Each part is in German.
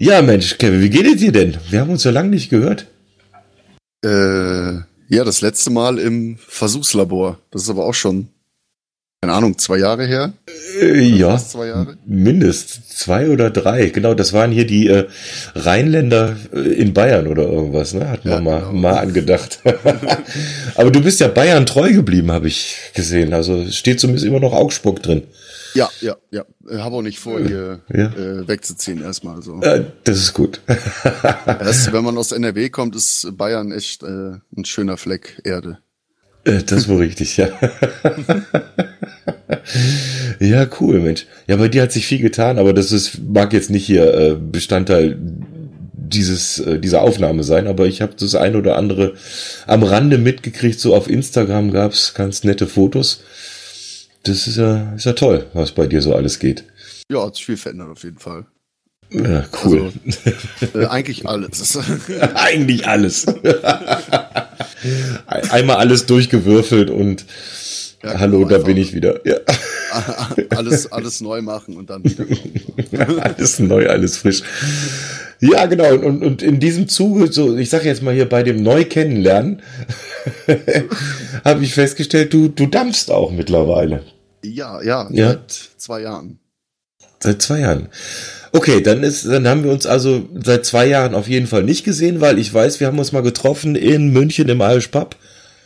Ja, Mensch, Kevin, wie geht es dir denn? Wir haben uns so lange nicht gehört. Äh, ja, das letzte Mal im Versuchslabor. Das ist aber auch schon, keine Ahnung, zwei Jahre her. Äh, ja, zwei Jahre? mindest zwei oder drei. Genau, das waren hier die äh, Rheinländer äh, in Bayern oder irgendwas, ne? Hatten ja, wir mal, genau. mal angedacht. aber du bist ja Bayern treu geblieben, habe ich gesehen. Also steht zumindest immer noch Augsburg drin. Ja, ja, ja. Habe auch nicht vor, hier ja. äh, wegzuziehen erstmal. So. Äh, das ist gut. Erst wenn man aus NRW kommt, ist Bayern echt äh, ein schöner Fleck Erde. Äh, das wohl richtig, ja. ja, cool, Mensch. Ja, bei dir hat sich viel getan, aber das ist, mag jetzt nicht hier äh, Bestandteil dieses, äh, dieser Aufnahme sein, aber ich habe das ein oder andere am Rande mitgekriegt. So auf Instagram gab's ganz nette Fotos das ist ja, ist ja toll, was bei dir so alles geht. Ja, hat sich viel verändert auf jeden Fall. Ja, cool. Also, äh, eigentlich alles. eigentlich alles. Einmal alles durchgewürfelt und ja, hallo, genau, da bin ich wieder. Ja. alles, alles neu machen und dann wieder. alles neu, alles frisch. Ja, genau. Und, und in diesem Zuge, so, ich sage jetzt mal hier bei dem Neu-Kennenlernen, habe ich festgestellt, du, du dampfst auch mittlerweile. Ja, ja, ja, seit zwei Jahren. Seit zwei Jahren. Okay, dann ist, dann haben wir uns also seit zwei Jahren auf jeden Fall nicht gesehen, weil ich weiß, wir haben uns mal getroffen in München im Irish Pub.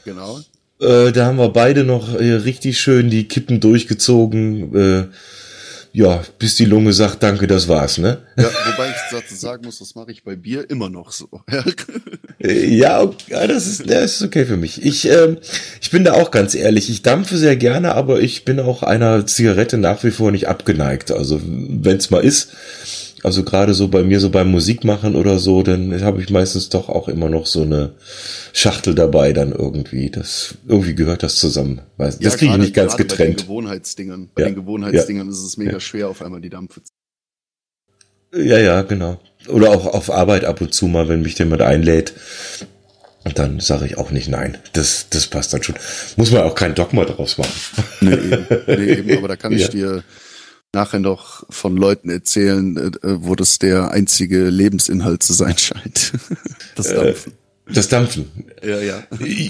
Genau. Äh, da haben wir beide noch äh, richtig schön die Kippen durchgezogen. Äh, ja, bis die Lunge sagt, danke, das war's, ne? Ja, wobei ich dazu sagen muss, das mache ich bei Bier immer noch so. ja, okay, das ist, das ist okay für mich. Ich, ähm, ich bin da auch ganz ehrlich, ich dampfe sehr gerne, aber ich bin auch einer Zigarette nach wie vor nicht abgeneigt. Also, wenn's mal ist, also gerade so bei mir so beim Musikmachen oder so, dann habe ich meistens doch auch immer noch so eine Schachtel dabei dann irgendwie. Das irgendwie gehört das zusammen. Das ja, kriege ich nicht ganz getrennt. Bei den Gewohnheitsdingern, bei ja. den Gewohnheitsdingern ja. ist es mega schwer, auf einmal die Dampfe zu. Ja, ja, genau. Oder auch auf Arbeit ab und zu mal, wenn mich jemand einlädt. Und dann sage ich auch nicht nein. Das, das passt dann schon. Muss man auch kein Dogma draus machen. Nee, eben, nee, eben aber da kann ich dir nachher noch von Leuten erzählen, äh, wo das der einzige Lebensinhalt zu sein scheint. Das äh, Dampfen. Das Dampfen. Ja, ja.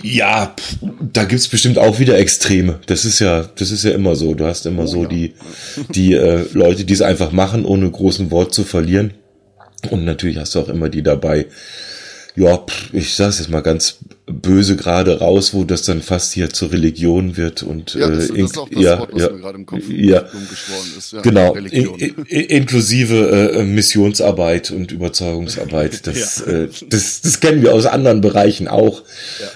Ja, da gibt's bestimmt auch wieder Extreme. Das ist ja, das ist ja immer so. Du hast immer oh, so ja. die, die äh, Leute, die es einfach machen, ohne großen Wort zu verlieren. Und natürlich hast du auch immer die dabei, ja, ich sag's jetzt mal ganz böse gerade raus, wo das dann fast hier zur Religion wird und ja, das, äh, das ist auch das ja, Wort, was ja, mir gerade im Kopf ja, ist. Ja, genau, in, in, inklusive äh, Missionsarbeit und Überzeugungsarbeit. Das, ja. äh, das, das kennen wir aus anderen Bereichen auch.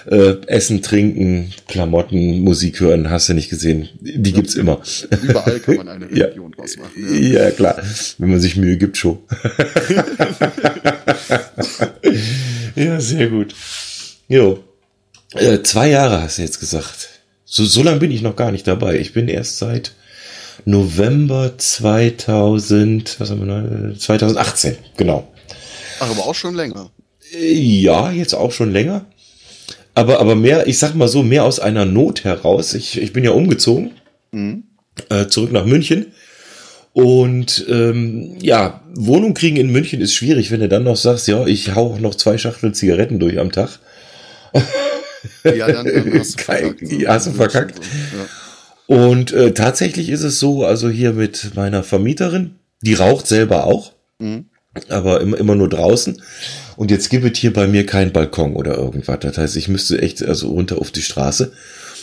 Ja. Äh, Essen, Trinken, Klamotten, Musik hören, hast du nicht gesehen. Die gibt's immer. Überall kann man eine Religion ja. draus machen. Ja. klar, wenn man sich Mühe gibt, schon. ja, sehr gut. Jo. Äh, zwei Jahre hast du jetzt gesagt. So, so lange bin ich noch gar nicht dabei. Ich bin erst seit November 2000, was haben wir 2018, genau. Ach, aber auch schon länger. Äh, ja, jetzt auch schon länger. Aber, aber mehr, ich sag mal so, mehr aus einer Not heraus. Ich, ich bin ja umgezogen, mhm. äh, zurück nach München. Und ähm, ja, Wohnung kriegen in München ist schwierig, wenn du dann noch sagst, ja, ich hau noch zwei Schachteln Zigaretten durch am Tag. Ja, dann, dann hast du verkackt. Ja, hast du verkackt. Ja. Und äh, tatsächlich ist es so, also hier mit meiner Vermieterin, die raucht selber auch, mhm. aber immer, immer nur draußen. Und jetzt gibt es hier bei mir keinen Balkon oder irgendwas. Das heißt, ich müsste echt also runter auf die Straße.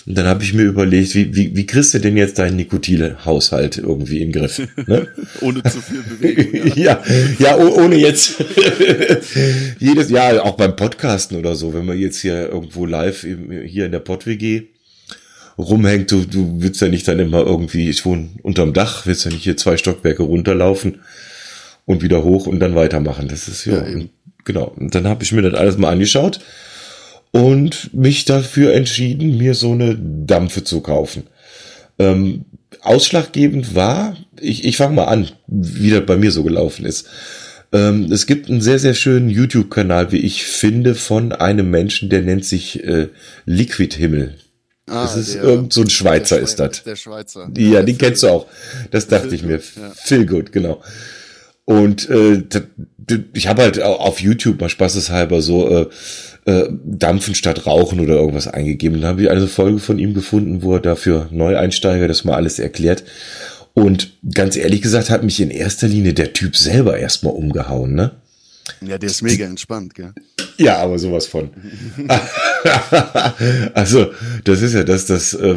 Und dann habe ich mir überlegt, wie, wie, wie kriegst du denn jetzt deinen Nikotile-Haushalt irgendwie in den Griff? Ne? ohne zu viel Bewegung. Ja, ja, ja ohne jetzt jedes Jahr, auch beim Podcasten oder so, wenn man jetzt hier irgendwo live hier in der Pod-WG rumhängt, du, du willst ja nicht dann immer irgendwie, ich wohne unterm Dach, willst ja nicht hier zwei Stockwerke runterlaufen und wieder hoch und dann weitermachen. Das ist ja, ja genau. Und dann habe ich mir das alles mal angeschaut und mich dafür entschieden, mir so eine Dampfe zu kaufen. Ähm, ausschlaggebend war, ich, ich fange mal an, wie das bei mir so gelaufen ist. Ähm, es gibt einen sehr, sehr schönen YouTube-Kanal, wie ich finde, von einem Menschen, der nennt sich äh, Liquid Himmel. Ah, das ist der, irgend so ein Schweizer ist das. Der Schweizer. Ja, ja den kennst du auch. Das dachte ich mir. Ja. Phil Good, genau. Und äh, ich habe halt auf YouTube mal spaßeshalber so äh, äh, Dampfen statt Rauchen oder irgendwas eingegeben. Dann habe ich eine Folge von ihm gefunden, wo er dafür Neueinsteiger das mal alles erklärt. Und ganz ehrlich gesagt hat mich in erster Linie der Typ selber erstmal umgehauen, ne? Ja, der ist mega entspannt, gell? Ja, aber sowas von. also, das ist ja das, das äh,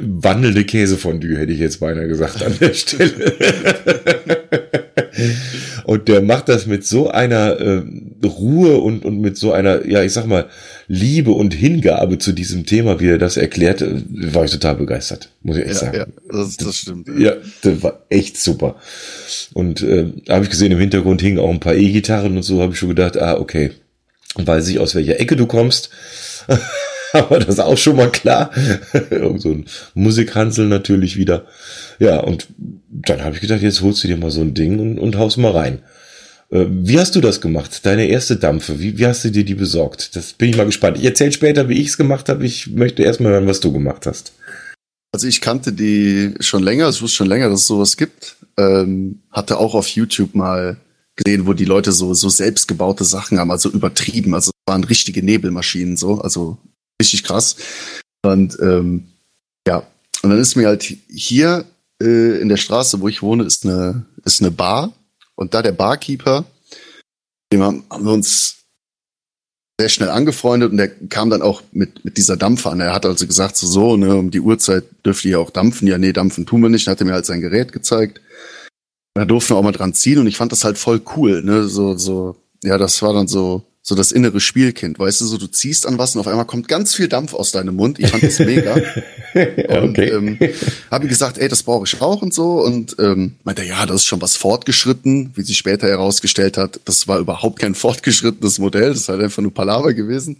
wandelnde Käsefondue, hätte ich jetzt beinahe gesagt an der Stelle. und der macht das mit so einer äh, Ruhe und, und mit so einer, ja, ich sag mal, Liebe und Hingabe zu diesem Thema, wie er das erklärt, äh, war ich total begeistert, muss ich echt ja, sagen. Ja, das, das stimmt. Ja. das war echt super. Und äh, habe ich gesehen, im Hintergrund hingen auch ein paar E-Gitarren und so, habe ich schon gedacht, ah, okay, weiß ich, aus welcher Ecke du kommst. Aber das ist auch schon mal klar. Irgend so ein Musikhansel natürlich wieder. Ja, und dann habe ich gedacht, jetzt holst du dir mal so ein Ding und, und haust mal rein. Äh, wie hast du das gemacht? Deine erste Dampfe, wie, wie hast du dir die besorgt? Das bin ich mal gespannt. Ich erzähle später, wie ich es gemacht habe. Ich möchte erstmal hören, was du gemacht hast. Also ich kannte die schon länger, ich wusste schon länger, dass es sowas gibt. Ähm, hatte auch auf YouTube mal gesehen, wo die Leute so, so selbstgebaute Sachen haben, also übertrieben. Also es waren richtige Nebelmaschinen so, also richtig krass. Und ähm, ja, und dann ist mir halt hier äh, in der Straße, wo ich wohne, ist eine, ist eine Bar. Und da der Barkeeper, dem haben, haben wir uns sehr schnell angefreundet und der kam dann auch mit, mit dieser Dampfe an. Er hat also gesagt, so, so, ne, um die Uhrzeit dürft ihr auch dampfen. Ja, nee, dampfen tun wir nicht. Dann hat er mir halt sein Gerät gezeigt. Da durften wir auch mal dran ziehen und ich fand das halt voll cool, ne, so, so, ja, das war dann so, so das innere Spielkind, weißt du, so du ziehst an was und auf einmal kommt ganz viel Dampf aus deinem Mund. Ich fand das mega. und okay. ähm, habe gesagt, ey, das brauche ich auch und so. Und ähm, meinte, ja, das ist schon was fortgeschritten, wie sich später herausgestellt hat. Das war überhaupt kein fortgeschrittenes Modell, das ist halt einfach nur Palaver gewesen.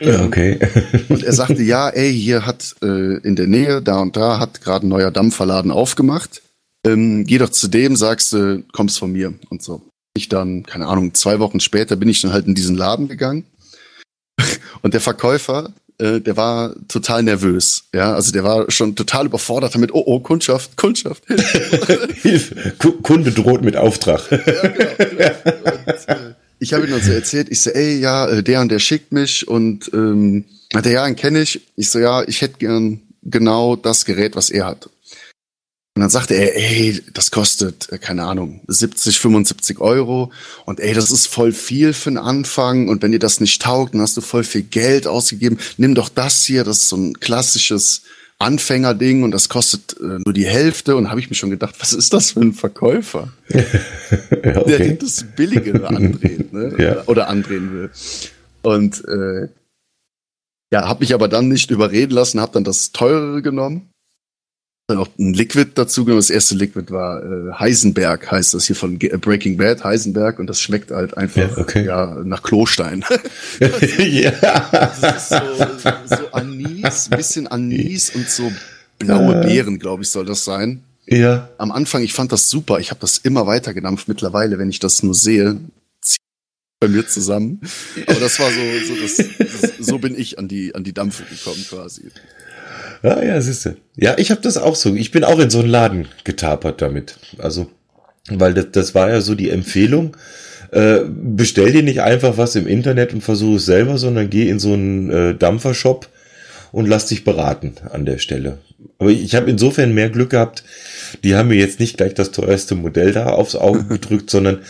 Ja, okay. und er sagte, ja, ey, hier hat äh, in der Nähe, da und da, hat gerade ein neuer Dampferladen aufgemacht. Ähm, geh doch zu dem, sagst du, äh, kommst von mir und so ich dann, keine Ahnung, zwei Wochen später bin ich dann halt in diesen Laden gegangen. Und der Verkäufer, äh, der war total nervös. Ja, also der war schon total überfordert damit. Oh, oh, Kundschaft, Kundschaft. Kunde droht mit Auftrag. ja, genau. genau. Und, äh, ich habe ihm dann so erzählt, ich so, ey, ja, äh, der und der schickt mich und ähm, hat er ja, einen kenne ich. Ich so, ja, ich hätte gern genau das Gerät, was er hat. Und dann sagte er, ey, das kostet, äh, keine Ahnung, 70, 75 Euro. Und ey, das ist voll viel für den Anfang. Und wenn dir das nicht taugt, dann hast du voll viel Geld ausgegeben. Nimm doch das hier, das ist so ein klassisches Anfängerding und das kostet äh, nur die Hälfte. Und habe ich mir schon gedacht, was ist das für ein Verkäufer? ja, okay. Der das Billigere andrehen, ne? ja. oder andrehen will. Und äh, ja, habe mich aber dann nicht überreden lassen, habe dann das teurere genommen auch ein Liquid dazu genommen. Das erste Liquid war äh, Heisenberg, heißt das hier von G Breaking Bad, Heisenberg, und das schmeckt halt einfach ja, okay. ja nach Klostein. ja. Das ist so, so Anis, bisschen Anis und so blaue Beeren, glaube ich, soll das sein. Ja. Am Anfang, ich fand das super. Ich habe das immer weiter gedampft. Mittlerweile, wenn ich das nur sehe, zieht bei mir zusammen. Aber das war so, so, das, das, so bin ich an die, an die Dampfe gekommen quasi. Ja, ja, siehst du. Ja, ich habe das auch so. Ich bin auch in so einen Laden getapert damit. Also, weil das, das war ja so die Empfehlung. Äh, bestell dir nicht einfach was im Internet und versuche es selber, sondern geh in so einen äh, Dampfershop und lass dich beraten an der Stelle. Aber ich habe insofern mehr Glück gehabt. Die haben mir jetzt nicht gleich das teuerste Modell da aufs Auge gedrückt, sondern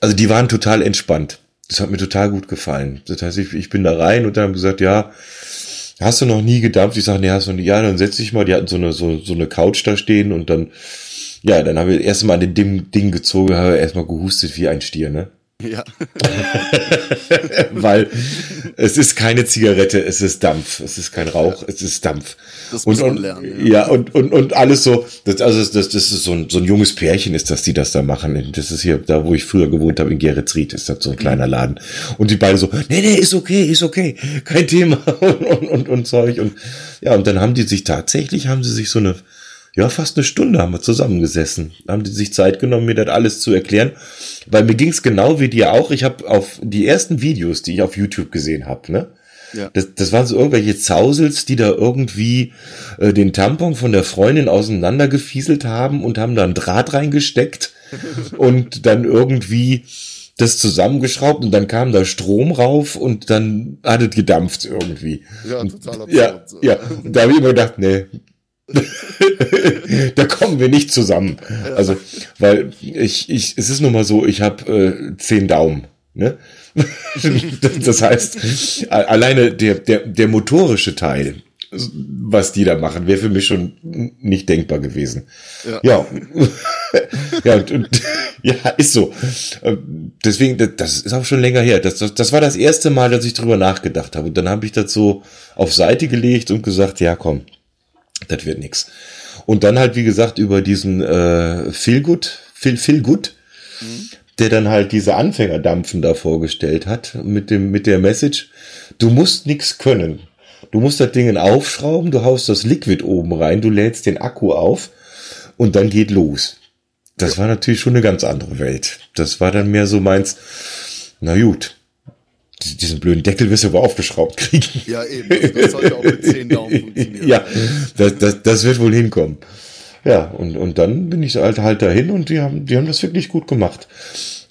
also die waren total entspannt. Das hat mir total gut gefallen. Das heißt, ich, ich bin da rein und dann haben gesagt, ja, hast du noch nie gedampft? Ich sage, nee, hast du nicht. Ja, dann setz dich mal. Die hatten so eine, so, so eine Couch da stehen und dann, ja, dann haben wir erstmal an dem Ding gezogen, haben wir erstmal gehustet wie ein Stier, ne? Ja. Weil es ist keine Zigarette, es ist Dampf. Es ist kein Rauch, es ist Dampf. Das muss und, man lernen. Ja, ja und, und, und alles so, das, also das, das ist so ein, so ein junges Pärchen ist das, die das da machen. Das ist hier, da wo ich früher gewohnt habe, in Geretsried, ist das so ein kleiner Laden. Und die beiden so, nee, nee, ist okay, ist okay, kein Thema und, und, und, und Zeug. Und ja, und dann haben die sich tatsächlich, haben sie sich so eine ja, fast eine Stunde haben wir zusammengesessen. Haben die sich Zeit genommen, mir das alles zu erklären. Weil mir ging's genau wie dir auch. Ich habe auf die ersten Videos, die ich auf YouTube gesehen habe, ne? Ja. Das, das waren so irgendwelche Zausels, die da irgendwie äh, den Tampon von der Freundin auseinandergefieselt haben und haben da einen Draht reingesteckt und dann irgendwie das zusammengeschraubt und dann kam da Strom rauf und dann hat es gedampft irgendwie. Ja, total absurd. Ja, ja. Da habe ich immer gedacht, nee, da kommen wir nicht zusammen. Ja. Also, weil ich, ich, es ist nun mal so, ich habe äh, zehn Daumen. Ne? das heißt, alleine der, der, der motorische Teil, was die da machen, wäre für mich schon nicht denkbar gewesen. Ja. Ja, ja, und, und, ja, ist so. Deswegen, das ist auch schon länger her. Das, das, das war das erste Mal, dass ich drüber nachgedacht habe. Und dann habe ich das so auf Seite gelegt und gesagt, ja komm, das wird nix. Und dann halt, wie gesagt, über diesen äh, Feelgood, Feel, Feelgood, mhm. der dann halt diese Anfängerdampfen da vorgestellt hat, mit dem, mit der Message, du musst nix können. Du musst das Ding aufschrauben, du haust das Liquid oben rein, du lädst den Akku auf und dann geht los. Das ja. war natürlich schon eine ganz andere Welt. Das war dann mehr so meins, na gut, diesen blöden Deckel wirst du aber aufgeschraubt kriegen. Ja, eben. Das sollte auch mit 10 Daumen funktionieren. ja, das, das, das wird wohl hinkommen. Ja, und, und dann bin ich halt, halt dahin und die haben, die haben das wirklich gut gemacht.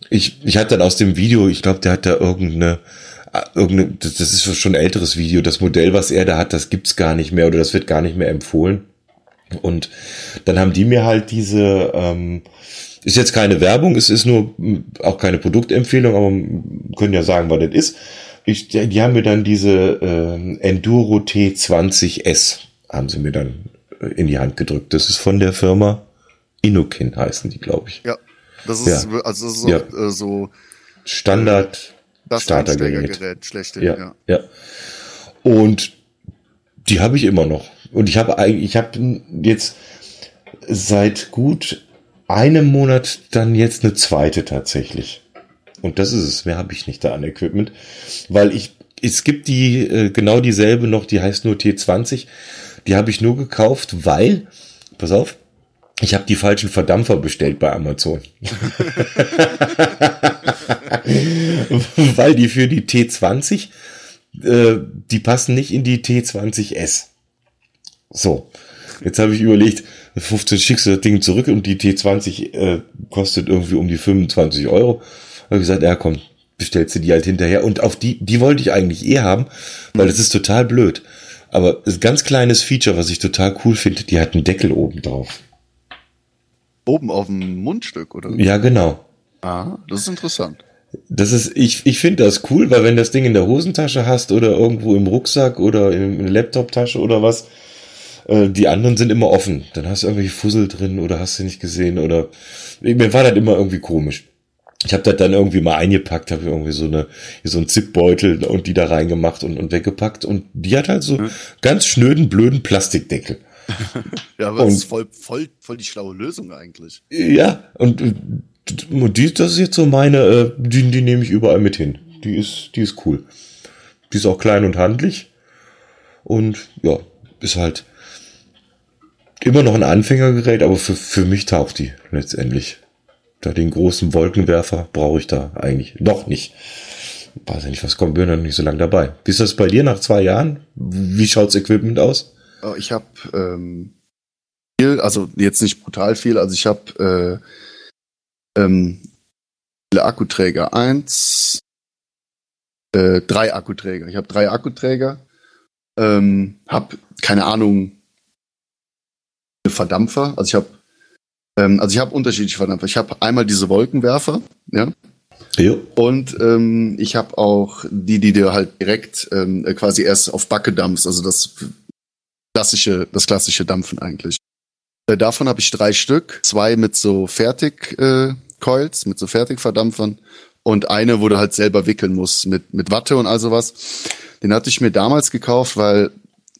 Ich, ich hatte dann aus dem Video, ich glaube, der hat da irgendeine, irgendeine, das ist schon ein älteres Video, das Modell, was er da hat, das gibt's gar nicht mehr oder das wird gar nicht mehr empfohlen. Und dann haben die mir halt diese, ähm, ist jetzt keine Werbung, es ist nur auch keine Produktempfehlung, aber können ja sagen, was das ist. Ich, die haben mir dann diese äh, Enduro T20S, haben sie mir dann äh, in die Hand gedrückt. Das ist von der Firma Inukin, heißen die, glaube ich. Ja, das ist, ja. also das ist ja. auch, äh, so Standard das Startergerät. Gerät, schlechte, ja, ja. ja. Und die habe ich immer noch. Und ich habe eigentlich, ich habe jetzt seit gut einem Monat dann jetzt eine zweite tatsächlich. Und das ist es. Mehr habe ich nicht da an Equipment. Weil ich, es gibt die, äh, genau dieselbe noch, die heißt nur T20. Die habe ich nur gekauft, weil, pass auf, ich habe die falschen Verdampfer bestellt bei Amazon. weil die für die T20, äh, die passen nicht in die T20S. So. Jetzt habe ich überlegt, 15 schickst du das Ding zurück und die T20 äh, kostet irgendwie um die 25 Euro. Habe gesagt, ja komm, bestellst du die halt hinterher. Und auf die, die wollte ich eigentlich eh haben, weil das ist total blöd. Aber ein ganz kleines Feature, was ich total cool finde, die hat einen Deckel oben drauf. Oben auf dem Mundstück, oder? Ja, genau. Ah, das ist interessant. Das ist, ich, ich finde das cool, weil wenn das Ding in der Hosentasche hast oder irgendwo im Rucksack oder in der Laptoptasche oder was, äh, die anderen sind immer offen. Dann hast du irgendwelche Fussel drin oder hast du nicht gesehen oder mir war das immer irgendwie komisch. Ich habe das dann irgendwie mal eingepackt, habe irgendwie so eine so ein Zipbeutel und die da reingemacht und, und weggepackt und die hat halt so mhm. ganz schnöden blöden Plastikdeckel. ja, aber und, das ist voll, voll, voll die schlaue Lösung eigentlich. Ja, und, und die, das ist jetzt so meine, äh, die, die nehme ich überall mit hin. Die ist, die ist cool. Die ist auch klein und handlich. Und ja, ist halt immer noch ein Anfängergerät, aber für, für mich taugt die letztendlich. Da den großen Wolkenwerfer brauche ich da eigentlich noch nicht. Weiß ja nicht, was kommt, bin noch nicht so lange dabei. Wie ist das bei dir nach zwei Jahren? Wie schaut's Equipment aus? Oh, ich habe ähm, viel, also jetzt nicht brutal viel, also ich habe äh, ähm, viele Akkuträger. Eins, äh, drei Akkuträger. Ich habe drei Akkuträger. Ähm, hab keine Ahnung, Verdampfer. Also ich habe ähm, also ich habe unterschiedliche Verdampfer. Ich habe einmal diese Wolkenwerfer, ja. Jo. Und ähm, ich habe auch die, die dir halt direkt ähm, quasi erst auf Backe dampfst, also das klassische, das klassische Dampfen eigentlich. Äh, davon habe ich drei Stück, zwei mit so Fertig-Coils, äh, mit so Fertigverdampfern und eine, wo du halt selber wickeln musst mit, mit Watte und all sowas. Den hatte ich mir damals gekauft, weil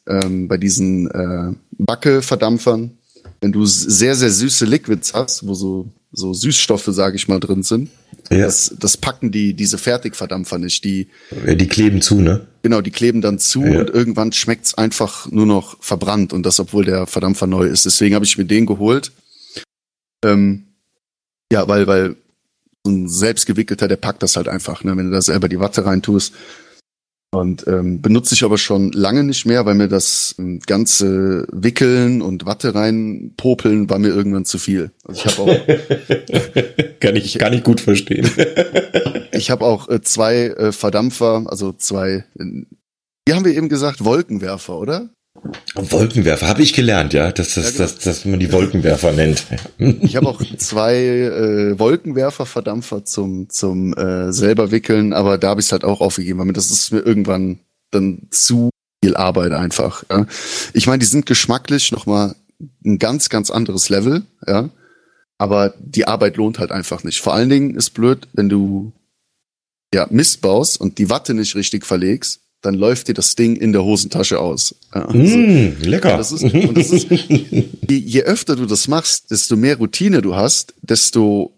ähm, bei diesen äh, Backe-Verdampfern, wenn du sehr, sehr süße Liquids hast, wo so so Süßstoffe, sage ich mal, drin sind. Ja. Das, das packen die, diese Fertigverdampfer nicht. Die, die kleben zu, ne? Genau, die kleben dann zu ja. und irgendwann schmeckt's einfach nur noch verbrannt und das, obwohl der Verdampfer neu ist. Deswegen habe ich mir den geholt. Ähm, ja, weil, weil so ein selbstgewickelter, der packt das halt einfach, ne? Wenn du da selber die Watte reintust, und ähm, benutze ich aber schon lange nicht mehr, weil mir das ähm, ganze Wickeln und Watte reinpopeln war mir irgendwann zu viel. Also ich habe auch kann ich kann ich gut verstehen. ich habe auch äh, zwei äh, Verdampfer, also zwei. Äh, wie haben wir eben gesagt, Wolkenwerfer, oder? Wolkenwerfer habe ich gelernt, ja, dass, das, ja, genau. dass, dass man die Wolkenwerfer nennt. Ich habe auch zwei äh, Wolkenwerfer-Verdampfer zum zum äh, selber wickeln, aber da habe ich es halt auch aufgegeben, weil das ist mir irgendwann dann zu viel Arbeit einfach. Ja. Ich meine, die sind geschmacklich noch mal ein ganz ganz anderes Level, ja, aber die Arbeit lohnt halt einfach nicht. Vor allen Dingen ist blöd, wenn du ja Mist baust und die Watte nicht richtig verlegst dann läuft dir das Ding in der Hosentasche aus. Ja, also, mm, lecker. Das ist, und das ist, je, je öfter du das machst, desto mehr Routine du hast, desto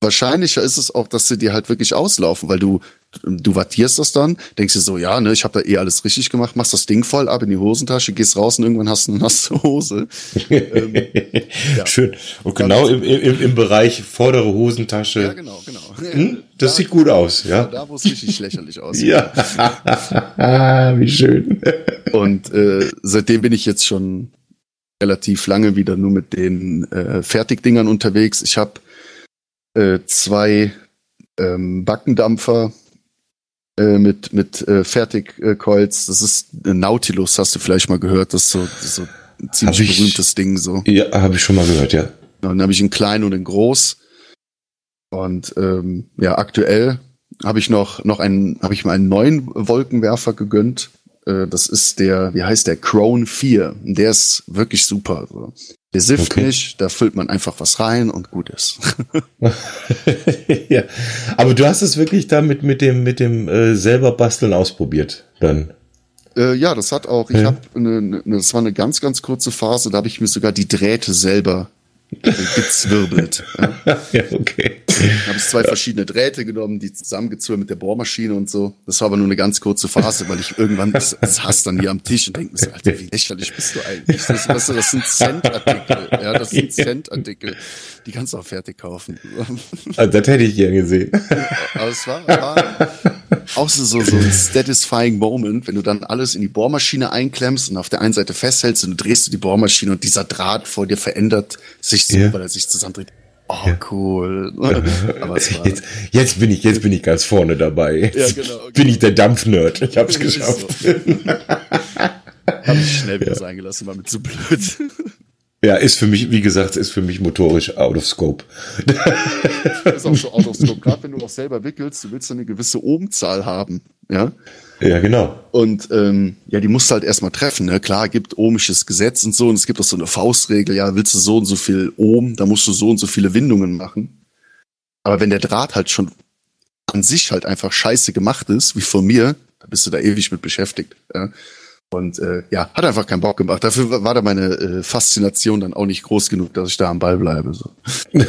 wahrscheinlicher ist es auch, dass sie dir halt wirklich auslaufen, weil du du wattierst das dann, denkst dir so, ja, ne, ich habe da eh alles richtig gemacht, machst das Ding voll ab in die Hosentasche, gehst raus und irgendwann hast du eine nasse Hose. ähm, ja. Schön. Und genau im, im, im Bereich vordere Hosentasche. Ja, genau, genau. Hm? Das da, sieht gut aus, ja. Da, wo es richtig lächerlich aussieht. ja. Wie schön. und äh, seitdem bin ich jetzt schon relativ lange wieder nur mit den äh, Fertigdingern unterwegs. Ich habe äh, zwei ähm, Backendampfer äh, mit mit äh, Fertigkolz. Das ist äh, Nautilus, hast du vielleicht mal gehört. Das ist so, das ist so ein ziemlich ich, berühmtes Ding so. Ja, habe ich schon mal gehört, ja. Dann habe ich einen kleinen und einen groß. Und ähm, ja, aktuell habe ich noch noch einen, habe ich mal einen neuen Wolkenwerfer gegönnt. Äh, das ist der, wie heißt der? Crone 4. Der ist wirklich super. Der sifft okay. nicht, da füllt man einfach was rein und gut ist. ja. Aber du hast es wirklich damit mit dem, mit dem äh, selber basteln ausprobiert, dann. Äh, ja, das hat auch, ich ja. habe eine, eine, das war eine ganz, ganz kurze Phase, da habe ich mir sogar die Drähte selber gezwirbelt. ja. ja, okay. habe ich zwei verschiedene Drähte genommen, die zusammengezwirbelt mit der Bohrmaschine und so. Das war aber nur eine ganz kurze Phase, weil ich irgendwann das, das hast dann hier am Tisch und denke mir so, Alter, wie lächerlich bist du eigentlich? Das, weißt du, das sind Centartikel. Ja, das sind Centartikel. Die kannst du auch fertig kaufen. Also, das hätte ich gern gesehen. Aber es war, war auch so, so, so ein satisfying Moment, wenn du dann alles in die Bohrmaschine einklemmst und auf der einen Seite festhältst und du drehst du die Bohrmaschine und dieser Draht vor dir verändert sich so, ja. weil er sich zusammendreht. Oh, ja. cool. Aber es war jetzt, jetzt bin ich, jetzt bin ich ganz vorne dabei. Jetzt ja, genau, okay. bin ich der Dampfnerd. Ich hab's geschafft. So. Hab ich schnell wieder ja. sein gelassen, war mir zu blöd. Ja, ist für mich, wie gesagt, ist für mich motorisch out of scope. ist auch schon out of scope. Gerade wenn du auch selber wickelst, du willst eine gewisse Ohmzahl haben. Ja. Ja, genau. Und ähm, ja, die musst du halt erstmal treffen. Ne? Klar, gibt ohmisches Gesetz und so, und es gibt auch so eine Faustregel, ja, willst du so und so viel Ohm, da musst du so und so viele Windungen machen. Aber wenn der Draht halt schon an sich halt einfach scheiße gemacht ist, wie von mir, da bist du da ewig mit beschäftigt. Ja? Und äh, ja, hat einfach keinen Bock gemacht. Dafür war da meine äh, Faszination dann auch nicht groß genug, dass ich da am Ball bleibe. So.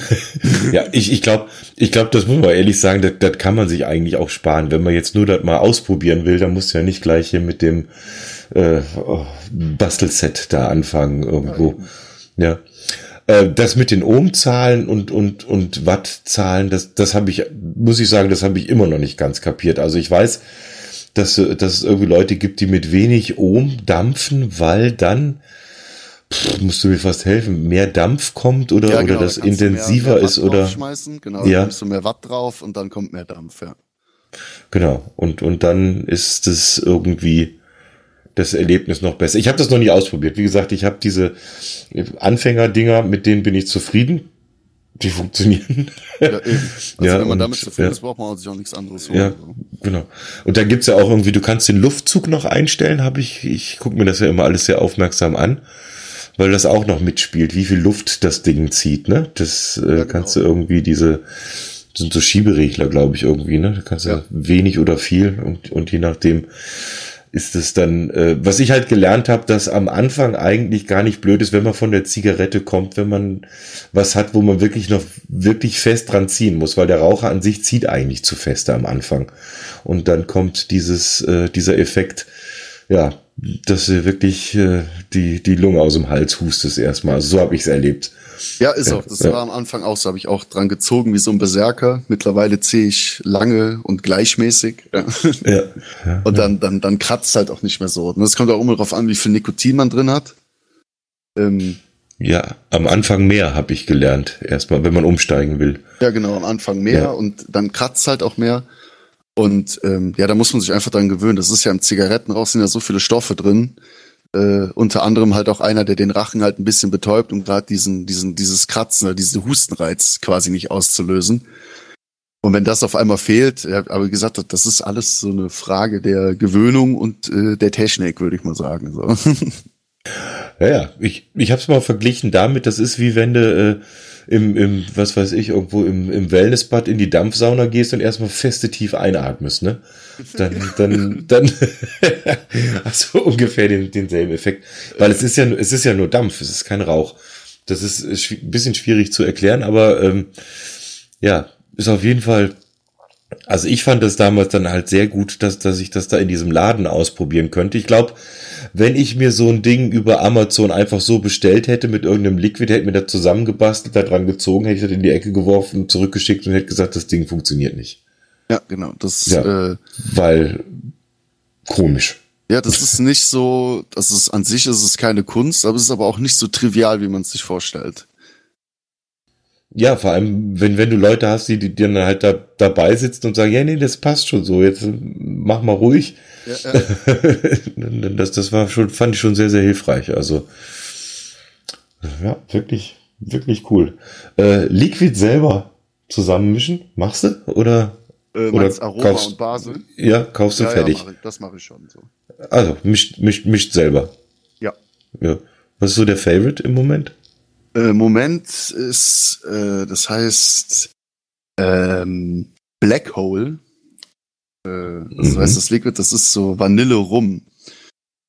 ja, ich, ich glaube, ich glaub, das muss man ehrlich sagen, das, das kann man sich eigentlich auch sparen. Wenn man jetzt nur das mal ausprobieren will, dann muss ja nicht gleich hier mit dem äh, oh, Bastelset da anfangen irgendwo. Ja. ja. Äh, das mit den Ohmzahlen und und und Wattzahlen, das das habe ich, muss ich sagen, das habe ich immer noch nicht ganz kapiert. Also ich weiß, dass, dass es irgendwie Leute gibt, die mit wenig Ohm dampfen, weil dann pff, musst du mir fast helfen, mehr Dampf kommt oder, ja, genau, oder das intensiver mehr, mehr ist oder. Genau, ja. dann nimmst du mehr Watt drauf und dann kommt mehr Dampf, ja. Genau. Und, und dann ist es irgendwie das Erlebnis noch besser. Ich habe das noch nie ausprobiert. Wie gesagt, ich habe diese Anfänger-Dinger, mit denen bin ich zufrieden die funktionieren. Ja, eben. Also ja, wenn man und, damit zufrieden ja. ist, braucht man sich auch nichts anderes. Holen, ja, so. genau. Und da gibt's ja auch irgendwie, du kannst den Luftzug noch einstellen, habe ich, ich gucke mir das ja immer alles sehr aufmerksam an, weil das auch noch mitspielt, wie viel Luft das Ding zieht, ne? Das äh, ja, genau. kannst du irgendwie diese, sind so Schieberegler, glaube ich, irgendwie, ne? Du kannst ja. ja wenig oder viel und, und je nachdem ist es dann, äh, was ich halt gelernt habe, dass am Anfang eigentlich gar nicht blöd ist, wenn man von der Zigarette kommt, wenn man was hat, wo man wirklich noch wirklich fest dran ziehen muss, weil der Raucher an sich zieht eigentlich zu feste am Anfang. Und dann kommt dieses, äh, dieser Effekt, ja, dass du wirklich äh, die, die Lunge aus dem Hals hustest erstmal. So habe ich es erlebt. Ja, ist auch. Das ja. war am Anfang auch so, habe ich auch dran gezogen wie so ein Berserker. Mittlerweile ziehe ich lange und gleichmäßig. Ja. ja. ja und dann, dann, dann kratzt halt auch nicht mehr so. Und es kommt auch immer darauf an, wie viel Nikotin man drin hat. Ähm, ja, am Anfang mehr habe ich gelernt, erstmal, wenn man umsteigen will. Ja, genau, am Anfang mehr und dann kratzt halt auch mehr. Und ähm, ja, da muss man sich einfach dran gewöhnen. Das ist ja im Zigarettenrauch sind ja so viele Stoffe drin äh, unter anderem halt auch einer, der den Rachen halt ein bisschen betäubt, um gerade diesen, diesen, dieses Kratzen oder diesen Hustenreiz quasi nicht auszulösen. Und wenn das auf einmal fehlt, aber wie gesagt, das ist alles so eine Frage der Gewöhnung und äh, der Technik, würde ich mal sagen. So. Ja, ja, ich, ich habe es mal verglichen damit, das ist wie wenn du äh, im, im, was weiß ich, irgendwo im, im Wellnessbad in die Dampfsauna gehst und erstmal feste tief einatmest, ne? dann, dann, dann hast du ungefähr den, denselben Effekt. Weil es ist ja, es ist ja nur Dampf, es ist kein Rauch. Das ist ein bisschen schwierig zu erklären, aber ähm, ja, ist auf jeden Fall. Also ich fand das damals dann halt sehr gut, dass, dass ich das da in diesem Laden ausprobieren könnte. Ich glaube, wenn ich mir so ein Ding über Amazon einfach so bestellt hätte mit irgendeinem Liquid, hätte mir das zusammengebastelt, da dran gezogen, hätte ich das in die Ecke geworfen, zurückgeschickt und hätte gesagt, das Ding funktioniert nicht. Ja, genau. Das, ja, äh, weil komisch. Ja, das ist nicht so, das ist an sich ist es keine Kunst, aber es ist aber auch nicht so trivial, wie man es sich vorstellt. Ja, vor allem, wenn, wenn du Leute hast, die, die dann halt da, dabei sitzen und sagen, ja, nee, das passt schon so, jetzt mach mal ruhig. Ja, ja. das, das war schon, fand ich schon sehr, sehr hilfreich. Also, ja, wirklich, wirklich cool. Äh, Liquid selber zusammenmischen, machst du? Oder? Äh, Oder Aroma kaufst, und Basel? Ja, kaufst du ja, fertig. Mach ich, das mache ich schon so. Also, mischt, mischt, mischt selber. Ja. ja. Was ist so der Favorite im Moment? Äh, Moment ist, äh, das heißt ähm, Black Hole. Äh, das mhm. heißt, das Liquid, das ist so Vanille rum.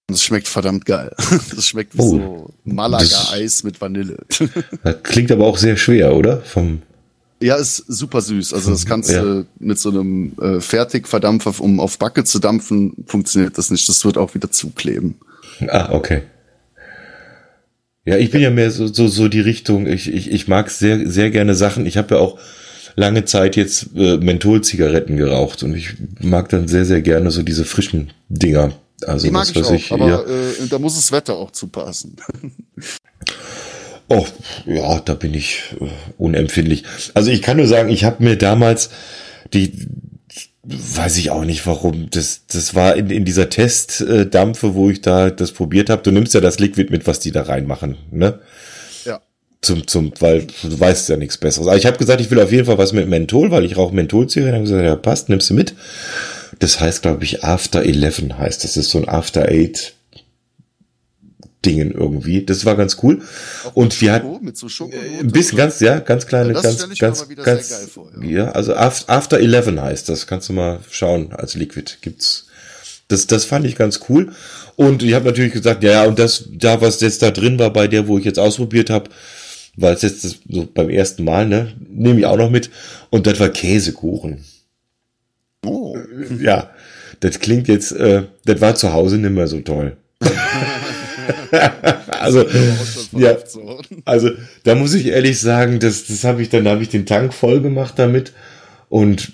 Und das schmeckt verdammt geil. Das schmeckt wie oh, so Malaga-Eis mit Vanille. Das klingt aber auch sehr schwer, oder? Vom ja, ist super süß. Also das kannst ja. du mit so einem äh, Fertigverdampfer, um auf Backe zu dampfen, funktioniert das nicht. Das wird auch wieder zukleben. Ah, okay. Ja, ich bin ja, ja mehr so, so, so die Richtung, ich, ich, ich mag sehr, sehr gerne Sachen. Ich habe ja auch lange Zeit jetzt äh, Mentholzigaretten geraucht und ich mag dann sehr, sehr gerne so diese frischen Dinger. Also die mag das, ich auch, ich, aber ja. äh, da muss das Wetter auch zupassen. Oh, ja, da bin ich äh, unempfindlich. Also ich kann nur sagen, ich habe mir damals die, weiß ich auch nicht warum, das, das war in, in dieser Testdampfe, wo ich da das probiert habe. Du nimmst ja das Liquid mit, was die da reinmachen, ne? Zum, zum, weil du weißt ja nichts Besseres. Aber ich habe gesagt, ich will auf jeden Fall was mit Menthol, weil ich rauche Mentholzigaretten. Dann gesagt, ja, passt, nimmst du mit. Das heißt, glaube ich, After Eleven heißt. Das ist so ein After Eight Dingen irgendwie. Das war ganz cool. Auch und wir hatten mit so ein bisschen ganz, ja, ganz kleine, ja, ganz, ganz, ganz, vor, ja. ja. also After Eleven heißt das. Kannst du mal schauen als Liquid gibt's. Das, das fand ich ganz cool. Und ich habe natürlich gesagt, ja, ja, und das, da was jetzt da drin war bei der, wo ich jetzt ausprobiert habe, weil es jetzt das, so beim ersten Mal, ne, nehme ich auch noch mit. Und das war Käsekuchen. Oh. Ja, das klingt jetzt, äh, das war zu Hause nicht mehr so toll. also, ja, also da muss ich ehrlich sagen, das, das habe ich dann, habe ich den Tank voll gemacht damit und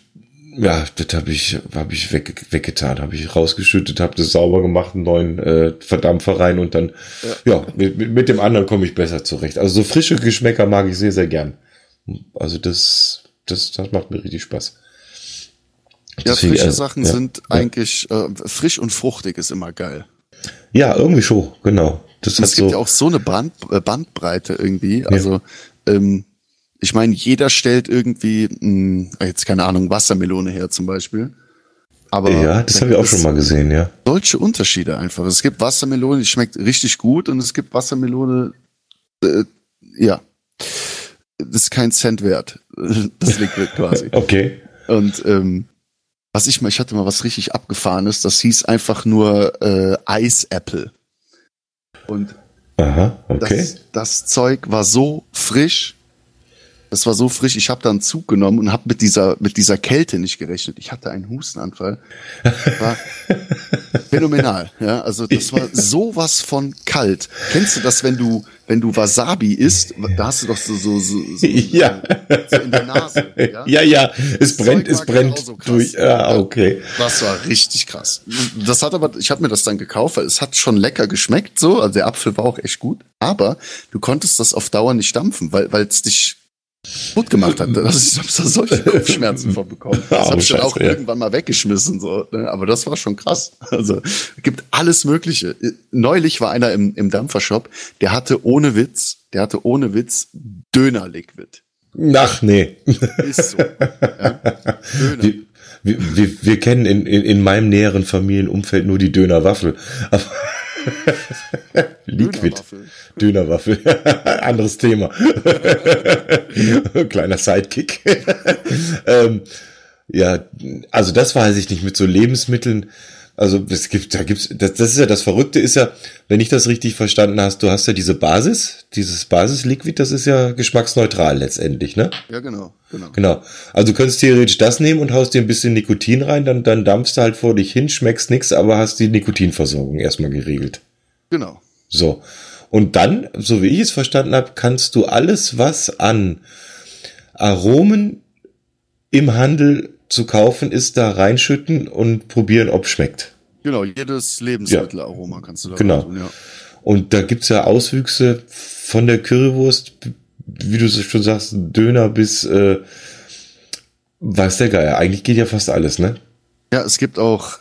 ja, das habe ich, hab ich weg, weggetan, habe ich rausgeschüttet, habe das sauber gemacht, einen neuen äh, Verdampfer rein und dann, ja, ja mit, mit dem anderen komme ich besser zurecht. Also so frische Geschmäcker mag ich sehr, sehr gern. Also das, das, das macht mir richtig Spaß. Ja, Deswegen, frische äh, Sachen ja, sind ja. eigentlich, äh, frisch und fruchtig ist immer geil. Ja, irgendwie schon, genau. Das es gibt so ja auch so eine Band, äh, Bandbreite irgendwie. Also ähm, ich meine, jeder stellt irgendwie, mh, hm, jetzt keine Ahnung, Wassermelone her zum Beispiel. Aber ja, das haben wir auch schon mal gesehen, ja. Solche Unterschiede einfach. Es gibt Wassermelone, die schmeckt richtig gut und es gibt Wassermelone, äh, ja, das ist kein Cent wert. Das Liquid quasi. okay. Und ähm, was ich mal, ich hatte mal was richtig abgefahrenes, das hieß einfach nur äh, Ice Apple. Und Aha, okay. das, das Zeug war so frisch, das war so frisch, ich habe da einen Zug genommen und habe mit dieser, mit dieser Kälte nicht gerechnet. Ich hatte einen Hustenanfall. War phänomenal. Ja, also das war sowas von kalt. Kennst du das, wenn du, wenn du Wasabi isst, da hast du doch so, so, so, so, Ja. so in der Nase. Ja, Ja, ja, es Das brennt, es brennt durch. Ah, okay. Das war richtig krass. Das hat aber, ich habe mir das dann gekauft, weil es hat schon lecker geschmeckt, so. Also der Apfel war auch echt gut. Aber du konntest das auf Dauer nicht dampfen, weil weil es dich gut gemacht hat. Das ist, ich hab da solche Kopfschmerzen von bekommen. Das habe ich dann auch ja. irgendwann mal weggeschmissen, so. ne? Aber das war schon krass. Also gibt alles Mögliche. Neulich war einer im, im Dampfershop, der hatte ohne Witz, der hatte ohne Witz Döner-Liquid. Ach, nee. Ist so. Ja? Döner. Wir, wir, wir, wir kennen in, in, in meinem näheren Familienumfeld nur die Dönerwaffel. Aber Liquid. Dönerwaffel. Dönerwaffel. Anderes Thema. Kleiner Sidekick. ähm, ja, also das weiß ich nicht mit so Lebensmitteln. Also es gibt, da gibt's, das, das ist ja das Verrückte ist ja, wenn ich das richtig verstanden hast, du hast ja diese Basis, dieses Basisliquid, das ist ja geschmacksneutral letztendlich, ne? Ja, genau, genau. Genau. Also du könntest theoretisch das nehmen und haust dir ein bisschen Nikotin rein, dann, dann dampfst du halt vor dich hin, schmeckst nix, aber hast die Nikotinversorgung erstmal geregelt. Genau. So. Und dann, so wie ich es verstanden habe, kannst du alles, was an Aromen im Handel zu kaufen ist, da reinschütten und probieren, ob schmeckt. Genau, jedes Lebensmittelaroma kannst du da Genau. tun, ja. Und da gibt's ja Auswüchse von der Currywurst, wie du schon sagst, Döner bis äh, weiß der Geier. Eigentlich geht ja fast alles, ne? Ja, es gibt auch,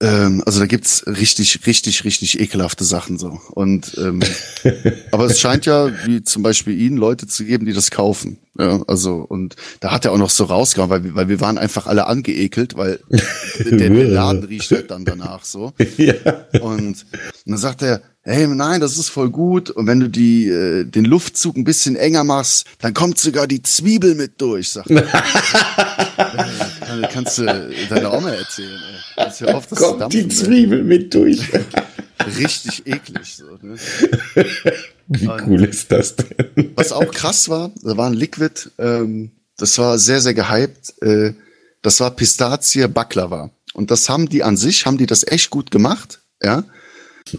ähm, also da gibt's richtig, richtig, richtig ekelhafte Sachen so. Und ähm, aber es scheint ja, wie zum Beispiel ihn, Leute zu geben, die das kaufen. Ja, also und da hat er auch noch so rausgehauen, weil, wir- weil wir waren einfach alle angeekelt, weil der, der Laden riecht halt dann danach so. ja. Und dann sagt er, hey, nein, das ist voll gut. Und wenn du die, äh, den Luftzug ein bisschen enger machst, dann kommt sogar die Zwiebel mit durch, sagt er. Kann, kannst du deiner Oma erzählen, ey. Kannst das zu Kommt die Zwiebel mit durch. Richtig eklig. So, ne? Wie cool ist das denn? Was auch krass war, da war ein Liquid, ähm, das war sehr, sehr gehypt. Äh, das war Pistazie Baklava. Und das haben die an sich, haben die das echt gut gemacht, ja.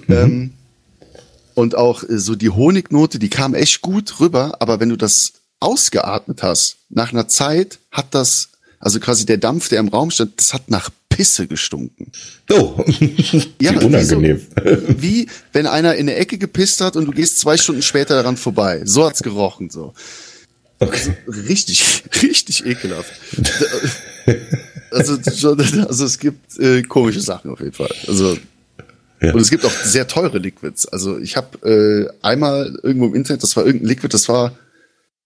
Ähm, und auch äh, so die Honignote, die kam echt gut rüber, aber wenn du das ausgeatmet hast, nach einer Zeit hat das, also quasi der Dampf, der im Raum stand, das hat nach Pisse gestunken. Oh, Ja, wie unangenehm. Wie wenn einer in der Ecke gepisst hat und du gehst zwei Stunden später daran vorbei. So hat's gerochen, so. Okay. Richtig, richtig ekelhaft. Also, also es gibt äh, komische Sachen auf jeden Fall. Also Ja. und es gibt auch sehr teure Liquids. Also ich habe äh, einmal irgendwo im Internet, das war irgendein Liquid, das war,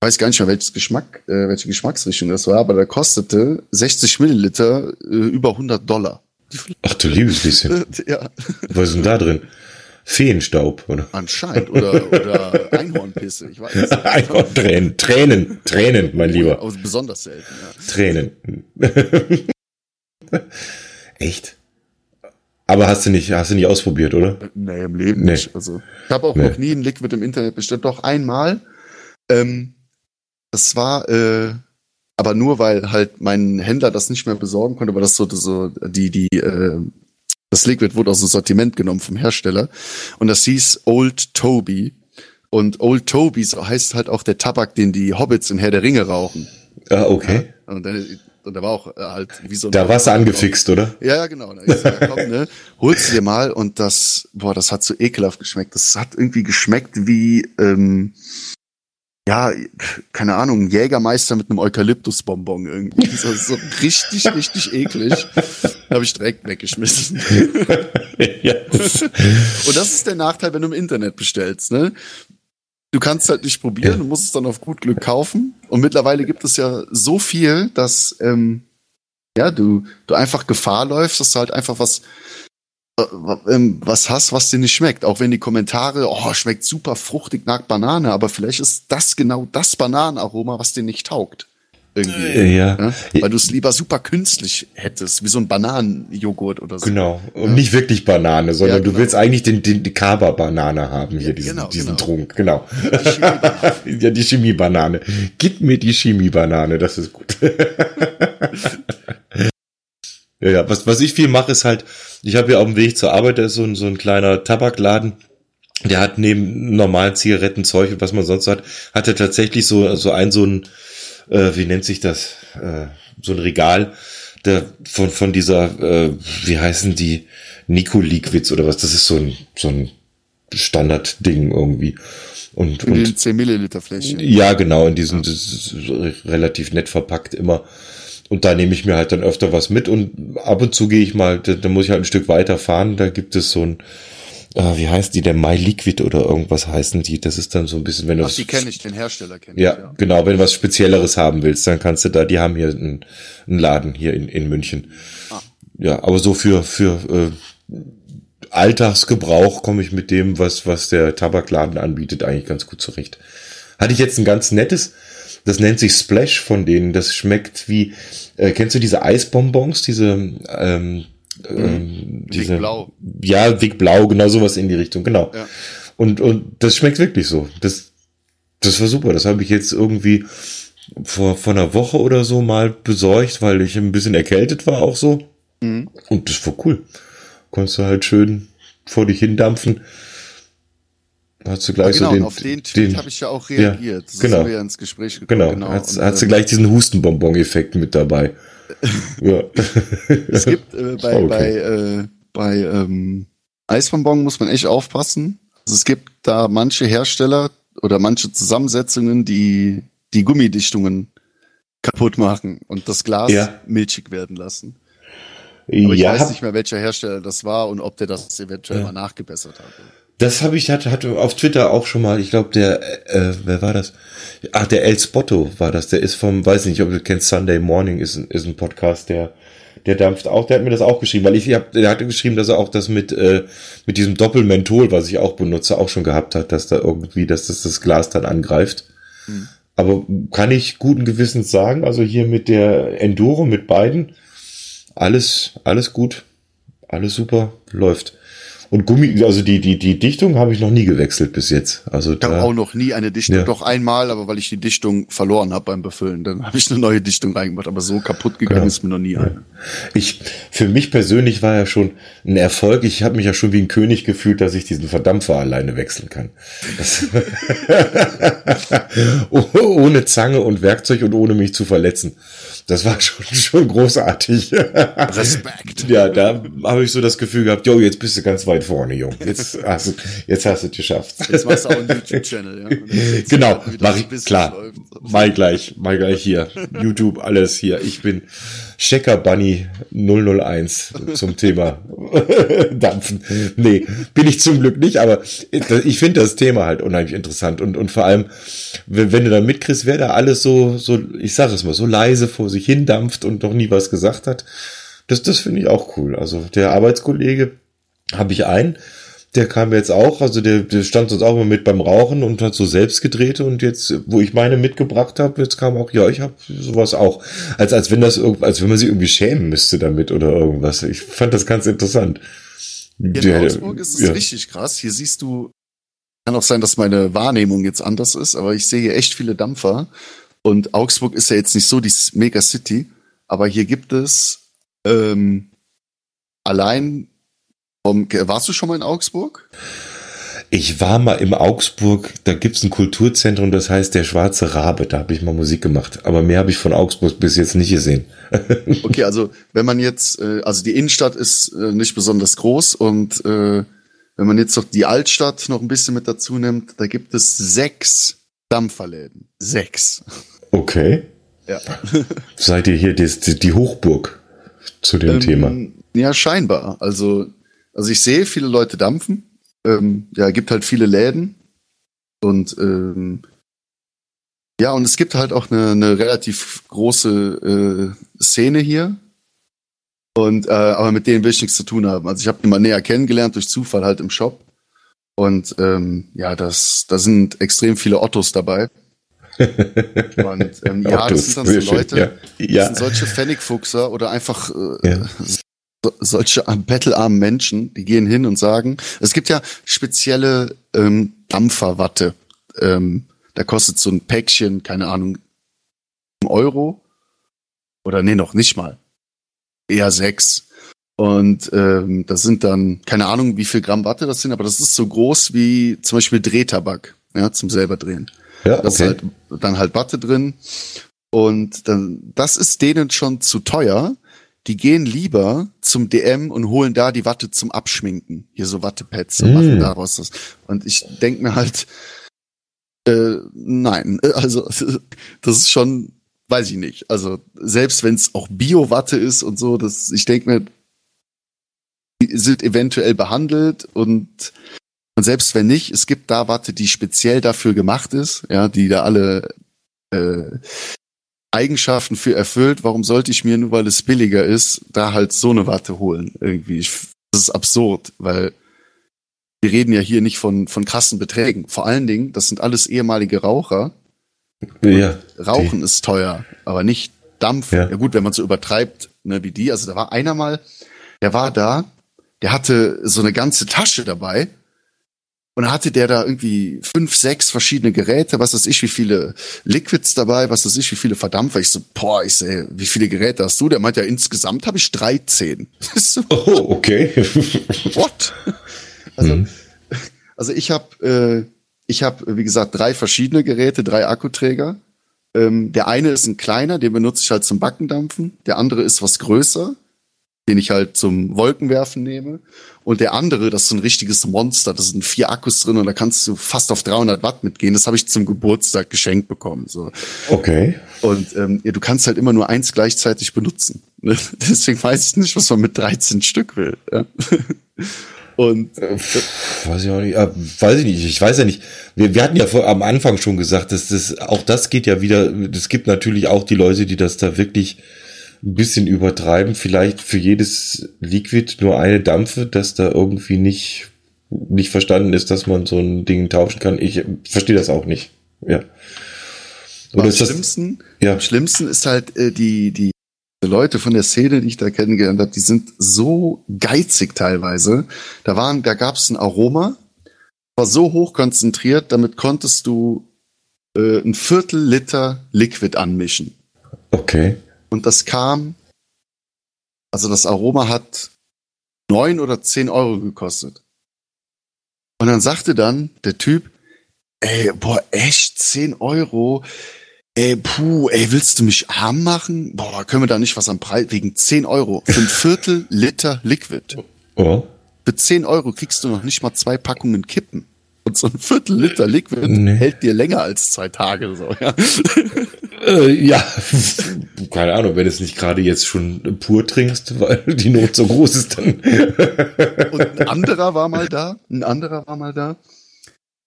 weiß gar nicht mehr welches Geschmack, äh, welche Geschmacksrichtung das war, aber da kostete 60 Milliliter äh, über 100 Dollar. Ach du liebes bisschen. ja, Was ist denn da drin? Feenstaub, oder? anscheinend oder oder Einhornpisse, ich weiß. nicht. Einfach Tränen, Tränen, Tränen, mein Lieber. Aber besonders selten. Ja. Tränen. Echt? Aber hast du nicht, hast du nicht ausprobiert, oder? Nee, im Leben Nee. nicht. Also, ich habe auch Nee. noch nie ein Liquid im Internet bestellt. Doch einmal. Ähm, das war äh, aber nur, weil halt mein Händler das nicht mehr besorgen konnte, weil das so, so die, die, äh, das Liquid wurde aus dem Sortiment genommen vom Hersteller. Und das hieß Old Toby. Und Old Toby so heißt halt auch der Tabak, den die Hobbits in Herr der Ringe rauchen. Ah, okay. Und, dann, und da war auch äh, halt wie so ein Da warst du angefixt, oder? ja, ja, genau. Da sag, ja, komm, ne, hol's dir mal und das, boah, das hat so ekelhaft geschmeckt. Das hat irgendwie geschmeckt wie, ähm, ja, keine Ahnung, ein Jägermeister mit einem Eukalyptusbonbon irgendwie. Ist so richtig, richtig eklig. Habe ich direkt weggeschmissen. ja. das- Und das ist der Nachteil, wenn du im Internet bestellst, ne? Du kannst halt nicht probieren, du musst es dann auf gut Glück kaufen. Und mittlerweile gibt es ja so viel, dass ähm, ja du du einfach Gefahr läufst, dass du halt einfach was was hast, was dir nicht schmeckt. Auch wenn die Kommentare, oh, schmeckt super fruchtig nach Banane, aber vielleicht ist das genau das Bananenaroma, was dir nicht taugt. irgendwie. Äh, ja. Ne? Weil du es lieber super künstlich hättest, wie so ein Bananenjoghurt oder so. Genau. Und ja. nicht wirklich Banane, sondern Ja, genau. du willst eigentlich den, den, die Kaba-Banane haben, hier, Ja, diesen, genau, diesen genau. Trunk. Genau. Die ja, die Chemiebanane. Gib mir die Chemiebanane, das ist gut. ja, ja, was, was ich viel mache, ist halt, ich habe ja auf dem Weg zur Arbeit, da ist so ein, so ein kleiner Tabakladen. Der hat neben normalen Zigaretten, Zeug und was man sonst hat, hat er tatsächlich so, so ein, so ein, äh, wie nennt sich das, äh, so ein Regal, der von, von dieser, äh, wie heißen die, Nico Liquids oder was, das ist so ein, so ein Standardding irgendwie. Und, In und den 10 Milliliter Fläschchen. ja, genau, in diesem, das ist relativ nett verpackt immer. Und da nehme ich mir halt dann öfter was mit und ab und zu gehe ich mal, da, da muss ich halt ein Stück weiter fahren, da gibt es so ein, äh, wie heißt die, der My Liquid oder irgendwas heißen die, das ist dann so ein bisschen, wenn du Ach, die kenne ich, den Hersteller kenne ja, ich. Ja. genau, wenn du was Spezielleres haben willst, dann kannst du da, die haben hier einen, einen Laden hier in, in München. Ah. Ja, aber so für, für äh, Alltagsgebrauch komme ich mit dem, was, was der Tabakladen anbietet, eigentlich ganz gut zurecht. Hatte ich jetzt ein ganz nettes, das nennt sich Splash von denen, das schmeckt wie, äh, kennst du diese Eisbonbons, diese, ähm, ähm, diese, Blau. ja, Big Blau, genau sowas in die Richtung, genau. Ja. Und, und das schmeckt wirklich so. Das, das war super. Das habe ich jetzt irgendwie vor, vor einer Woche oder so mal besorgt, weil ich ein bisschen erkältet war auch so. Mhm. Und das war cool. Konntest du halt schön vor dich hindampfen. Hast du Ja, gleich genau, so den, auf den Tweet habe ich ja auch reagiert. so genau. sind wir ja ins Gespräch gekommen. genau, hast, und, hast du ähm, gleich diesen Hustenbonbon-Effekt mit dabei. ja. Es gibt äh, bei, Okay. bei, äh, bei ähm, Eisbonbon muss man echt aufpassen. Also es gibt da manche Hersteller oder manche Zusammensetzungen, die die Gummidichtungen kaputt machen und das Glas Ja. milchig werden lassen. Aber ich ja, weiß nicht mehr, welcher Hersteller das war und ob der das eventuell Ja. mal nachgebessert hat. Das habe ich hatte, hatte auf Twitter auch schon mal. Ich glaube, der, äh, wer war das? Ach, der El Spotto war das. Der ist vom, weiß nicht, ob du kennst, Sunday Morning ist ein, ist ein Podcast, der, der dampft auch. Der hat mir das auch geschrieben, weil ich hab, der hatte geschrieben, dass er auch das mit, äh, mit diesem Doppelmenthol, was ich auch benutze, auch schon gehabt hat, dass da irgendwie, dass das das Glas dann angreift. Hm. Aber kann ich guten Gewissens sagen, also hier mit der Enduro, mit beiden, alles, alles gut, alles super, läuft. Und Gummi, also die, die, die Dichtung habe ich noch nie gewechselt bis jetzt. Also Ich habe da, auch noch nie eine Dichtung, Ja. doch einmal, aber weil ich die Dichtung verloren habe beim Befüllen, dann habe ich eine neue Dichtung reingemacht, aber so kaputt gegangen Genau. ist mir noch nie eine. ich, für mich persönlich war ja schon ein Erfolg. Ich habe mich ja schon wie ein König gefühlt, dass ich diesen Verdampfer alleine wechseln kann. Oh, ohne Zange und Werkzeug und ohne mich zu verletzen. Das war schon, schon großartig. Respekt. Ja, da habe ich so das Gefühl gehabt, jo, jetzt bist du ganz weit vorne, Jung. Jetzt hast du, jetzt hast du es geschafft. Jetzt machst du auch einen YouTube-Channel, ja? Genau, mach ich, klar. läuft. Mal gleich, mal gleich hier. YouTube, alles hier. Ich bin Checker Bunny 001 zum Thema Dampfen. Nee, bin ich zum Glück nicht, aber ich finde das Thema halt unheimlich interessant und, und vor allem, wenn, du da mitkriegst, wer da alles so, so, ich sag es mal, so leise vor sich hin dampft und noch nie was gesagt hat, das, das finde ich auch cool. Also der Arbeitskollege habe ich einen, der kam jetzt auch, also der, der stand sonst auch immer mit beim Rauchen und hat so selbst gedreht und jetzt, wo ich meine mitgebracht habe, jetzt kam auch, ja, ich habe sowas auch. Als, als wenn das als wenn man sich irgendwie schämen müsste damit oder irgendwas. Ich fand das ganz interessant. In Der- Augsburg ist es ja. richtig krass. Hier siehst du, kann auch sein, dass meine Wahrnehmung jetzt anders ist, aber ich sehe hier echt viele Dampfer. Und Augsburg ist ja jetzt nicht so die Mega-City, aber hier gibt es ähm, allein vom, warst du schon mal in Augsburg? Ich war mal im Augsburg, da gibt's ein Kulturzentrum, das heißt der Schwarze Rabe, da habe ich mal Musik gemacht. Aber mehr habe ich von Augsburg bis jetzt nicht gesehen. Okay, also wenn man jetzt, äh, also die Innenstadt ist äh, nicht besonders groß und äh, wenn man jetzt noch die Altstadt noch ein bisschen mit dazu nimmt, da gibt es sechs Dampferläden. Sechs. Okay. Ja. Seid ihr hier die, die Hochburg zu dem Thema? Ähm, Ja, scheinbar. Also, also ich sehe viele Leute dampfen. Ähm, ja, gibt halt viele Läden. Und ähm, ja, und es gibt halt auch eine, eine relativ große äh, Szene hier. Und äh, aber mit denen will ich nichts zu tun haben. Also ich habe die mal näher kennengelernt durch Zufall halt im Shop. Und ähm, ja, das, da sind extrem viele Ottos dabei. Und ähm, ja, das sind dann so Leute, ja. Ja. das sind solche Pfennigfuchser oder einfach äh, ja. So, solche bettelarmen Menschen, die gehen hin und sagen, es gibt ja spezielle ähm, Dampferwatte. Ähm, da kostet so ein Päckchen, keine Ahnung, Euro. Oder nee, noch nicht mal. Eher sechs. Und ähm, das sind dann, keine Ahnung, wie viel Gramm Watte das sind, aber das ist so groß wie zum Beispiel Drehtabak, ja, zum selber drehen. Ja, okay. Das ist halt, dann halt Watte drin. Und dann, das ist denen schon zu teuer. Die gehen lieber zum DM und holen da die Watte zum Abschminken. Hier so Wattepads und mm. machen daraus das. Und ich denk mir halt, äh, nein, also das ist schon, weiß ich nicht. Also selbst wenn es auch Bio-Watte ist und so, das, ich denk mir, die sind eventuell behandelt und und selbst wenn nicht, es gibt da Watte, die speziell dafür gemacht ist, ja, die da alle äh, Eigenschaften für erfüllt. Warum sollte ich mir, nur weil es billiger ist, da halt so eine Watte holen? Irgendwie. Ich, das ist absurd, weil wir reden ja hier nicht von, von krassen Beträgen. Vor allen Dingen, das sind alles ehemalige Raucher. Ja. Rauchen die. ist teuer, aber nicht Dampf. Ja. ja gut, wenn man so übertreibt, ne, wie die. Also da war einer mal, der war da, der hatte so eine ganze Tasche dabei und hatte der da irgendwie fünf, sechs verschiedene Geräte, was weiß ich, wie viele Liquids dabei, was weiß ich, wie viele Verdampfer. Ich so, boah, ich sehe, wie viele Geräte hast du? Der meint ja, insgesamt habe ich 13. so, oh, okay. What? Also, mhm. also ich habe, äh, ich habe, wie gesagt, drei verschiedene Geräte, drei Akkuträger. Ähm, der eine ist ein kleiner, den benutze ich halt zum Backendampfen. Der andere ist was größer den ich halt zum Wolkenwerfen nehme. Und der andere, das ist so ein richtiges Monster. Da sind vier Akkus drin und da kannst du fast auf 300 Watt mitgehen. Das habe ich zum Geburtstag geschenkt bekommen. So. Okay. Und ähm, ja, du kannst halt immer nur eins gleichzeitig benutzen. Ne? Deswegen weiß ich nicht, was man mit 13 Stück will. Ja? Und äh, weiß ich auch nicht, äh, weiß ich nicht, ich weiß ja nicht. Wir, wir hatten ja vor, am Anfang schon gesagt, dass das auch das geht ja wieder. Es gibt natürlich auch die Leute, die das da wirklich ein bisschen übertreiben, vielleicht für jedes Liquid nur eine Dampfe, dass da irgendwie nicht, nicht verstanden ist, dass man so ein Ding tauschen kann. Ich verstehe das auch nicht. Ja. Oder am schlimmsten, ja. am schlimmsten ist halt äh, die, die Leute von der Szene, die ich da kennengelernt habe, die sind so geizig teilweise. Da waren, da gab es ein Aroma, war so hoch konzentriert, damit konntest du äh, ein Viertel Liter Liquid anmischen. Okay. Und das kam, also das Aroma hat neun oder zehn Euro gekostet. Und dann sagte dann der Typ, ey, boah, echt zehn Euro? Ey, puh, ey, willst du mich arm machen? Boah, können wir da nicht was am Preis, wegen zehn Euro. Für ein Viertel Liter Liquid. Oh. Für zehn Euro kriegst du noch nicht mal zwei Packungen Kippen. Und so ein Viertel Liter Liquid nee. hält dir länger als zwei Tage, so, ja. Äh, ja, keine Ahnung, wenn du es nicht gerade jetzt schon pur trinkst, weil die Not so groß ist, dann. Und ein anderer war mal da, ein anderer war mal da,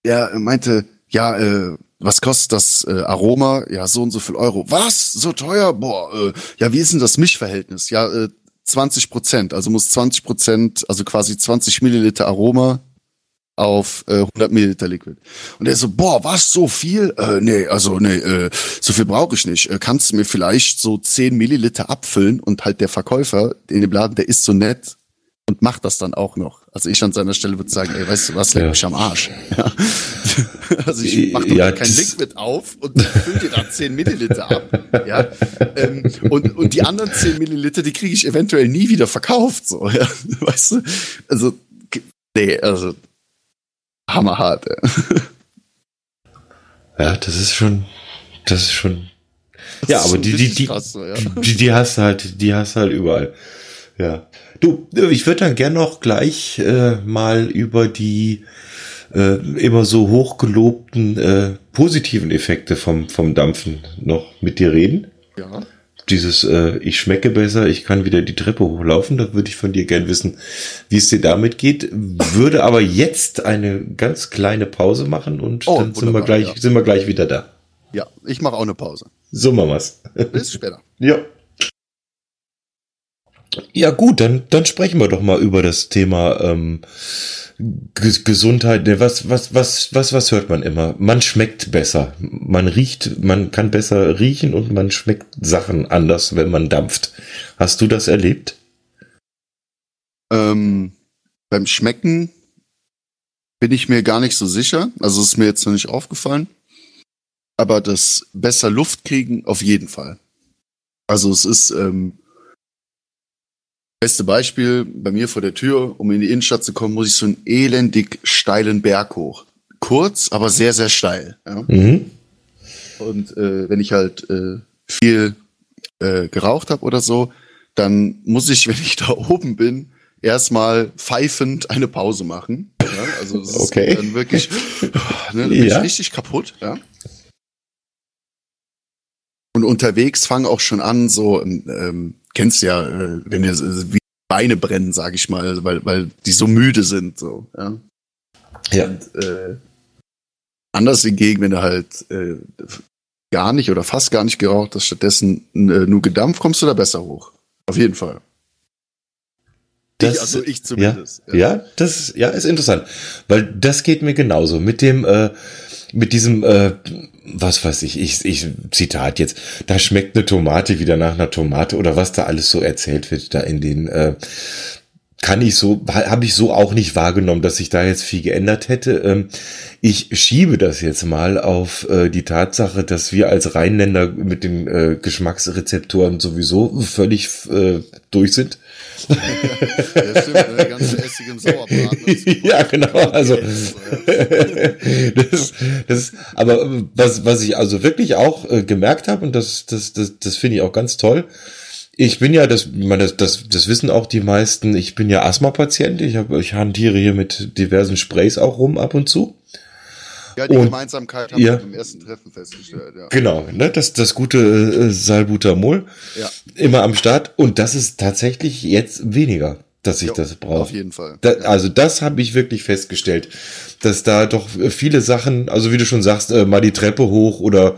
der meinte, ja, äh, was kostet das äh, Aroma? Ja, so und so viel Euro. Was? So teuer? Boah, äh, ja, wie ist denn das Mischverhältnis? Ja, äh, 20 Prozent, also muss 20 Prozent, also quasi 20 Milliliter Aroma auf äh, 100 Milliliter Liquid. Und er so, boah, was, so viel? Äh, nee, also nee, äh, so viel brauche ich nicht. Äh, kannst du mir vielleicht so 10 Milliliter abfüllen? Und halt der Verkäufer in dem Laden, der ist so nett und macht das dann auch noch. Also ich an seiner Stelle würde sagen, ey, weißt du was, leck ja. mich am Arsch. Ja. Also ich mach doch ja, kein Liquid auf und fülle dir da 10 Milliliter ab. Ja. Ähm, und, und die anderen 10 Milliliter, die kriege ich eventuell nie wieder verkauft. So, ja. Weißt du? Also, nee, also hammerhart. Ja. das ist schon, das ist schon. Das ja, ist aber die, die, die, krass, ja. die, die hast halt, die hast halt überall. Ja. Du, ich würde dann gern noch gleich äh, mal über die äh, immer so hochgelobten äh, positiven Effekte vom, vom Dampfen noch mit dir reden. Ja dieses äh, ich schmecke besser, ich kann wieder die Treppe hochlaufen, da würde ich von dir gern wissen, wie es dir damit geht. Würde aber jetzt eine ganz kleine Pause machen und oh, dann sind wir gleich ja. sind wir gleich wieder da. Ja, ich mache auch eine Pause. So machen wir's. Bis später. ja. Ja gut, dann, dann sprechen wir doch mal über das Thema ähm, Gesundheit. Ne, was, was, was, was, was hört man immer? Man schmeckt besser. Man riecht, man kann besser riechen und man schmeckt Sachen anders, wenn man dampft. Hast du das erlebt? Ähm, beim Schmecken bin ich mir gar nicht so sicher. Also ist mir jetzt noch nicht aufgefallen. Aber das besser Luft kriegen auf jeden Fall. Also es ist ähm, beste Beispiel bei mir vor der Tür, um in die Innenstadt zu kommen, muss ich so einen elendig steilen Berg hoch. Kurz, aber sehr, sehr steil. Ja? Mhm. Und äh, wenn ich halt äh, viel äh, geraucht habe oder so, dann muss ich, wenn ich da oben bin, erstmal pfeifend eine Pause machen. Ja? Also das okay. ist dann wirklich, ne, bin ja. richtig kaputt. Ja? Und unterwegs fangen auch schon an, so, ähm, kennst ja, äh, wenn dir wie Beine brennen, sag ich mal, weil, weil die so müde sind, so, ja. Ja. Und, äh, anders hingegen, wenn du halt äh, gar nicht oder fast gar nicht geraucht hast, stattdessen äh, nur gedampft, kommst du da besser hoch. Auf jeden Fall. Das, ich, also ich zumindest. Ja, ja. ja, das ja, ist interessant, weil das geht mir genauso mit dem äh, mit diesem, äh, was weiß ich, ich, ich, Zitat jetzt, da schmeckt eine Tomate wieder nach einer Tomate oder was da alles so erzählt wird, da in den, äh, kann ich so, habe ich so auch nicht wahrgenommen, dass sich da jetzt viel geändert hätte. Ähm, ich schiebe das jetzt mal auf äh, die Tatsache, dass wir als Rheinländer mit den äh, Geschmacksrezeptoren sowieso völlig äh, durch sind. Ja, stimmt, der ganze Essig im Sauerbraten. Ja, genau, also das, das, aber was, was ich also wirklich auch äh, gemerkt habe und das, das, das, das finde ich auch ganz toll, ich bin ja, das, man, das, das, das wissen auch die meisten, ich bin ja Asthma-Patient. Ich, hab, ich hantiere hier mit diversen Sprays auch rum ab und zu. Ja, die und, Gemeinsamkeit haben ja, wir beim ersten Treffen festgestellt. Ja. Genau, ne, das, das gute äh, Salbutamol ja. immer am Start. Und das ist tatsächlich jetzt weniger, dass ich jo, das brauche. Auf jeden Fall. Da, also das habe ich wirklich festgestellt, dass da doch viele Sachen, also wie du schon sagst, äh, mal die Treppe hoch oder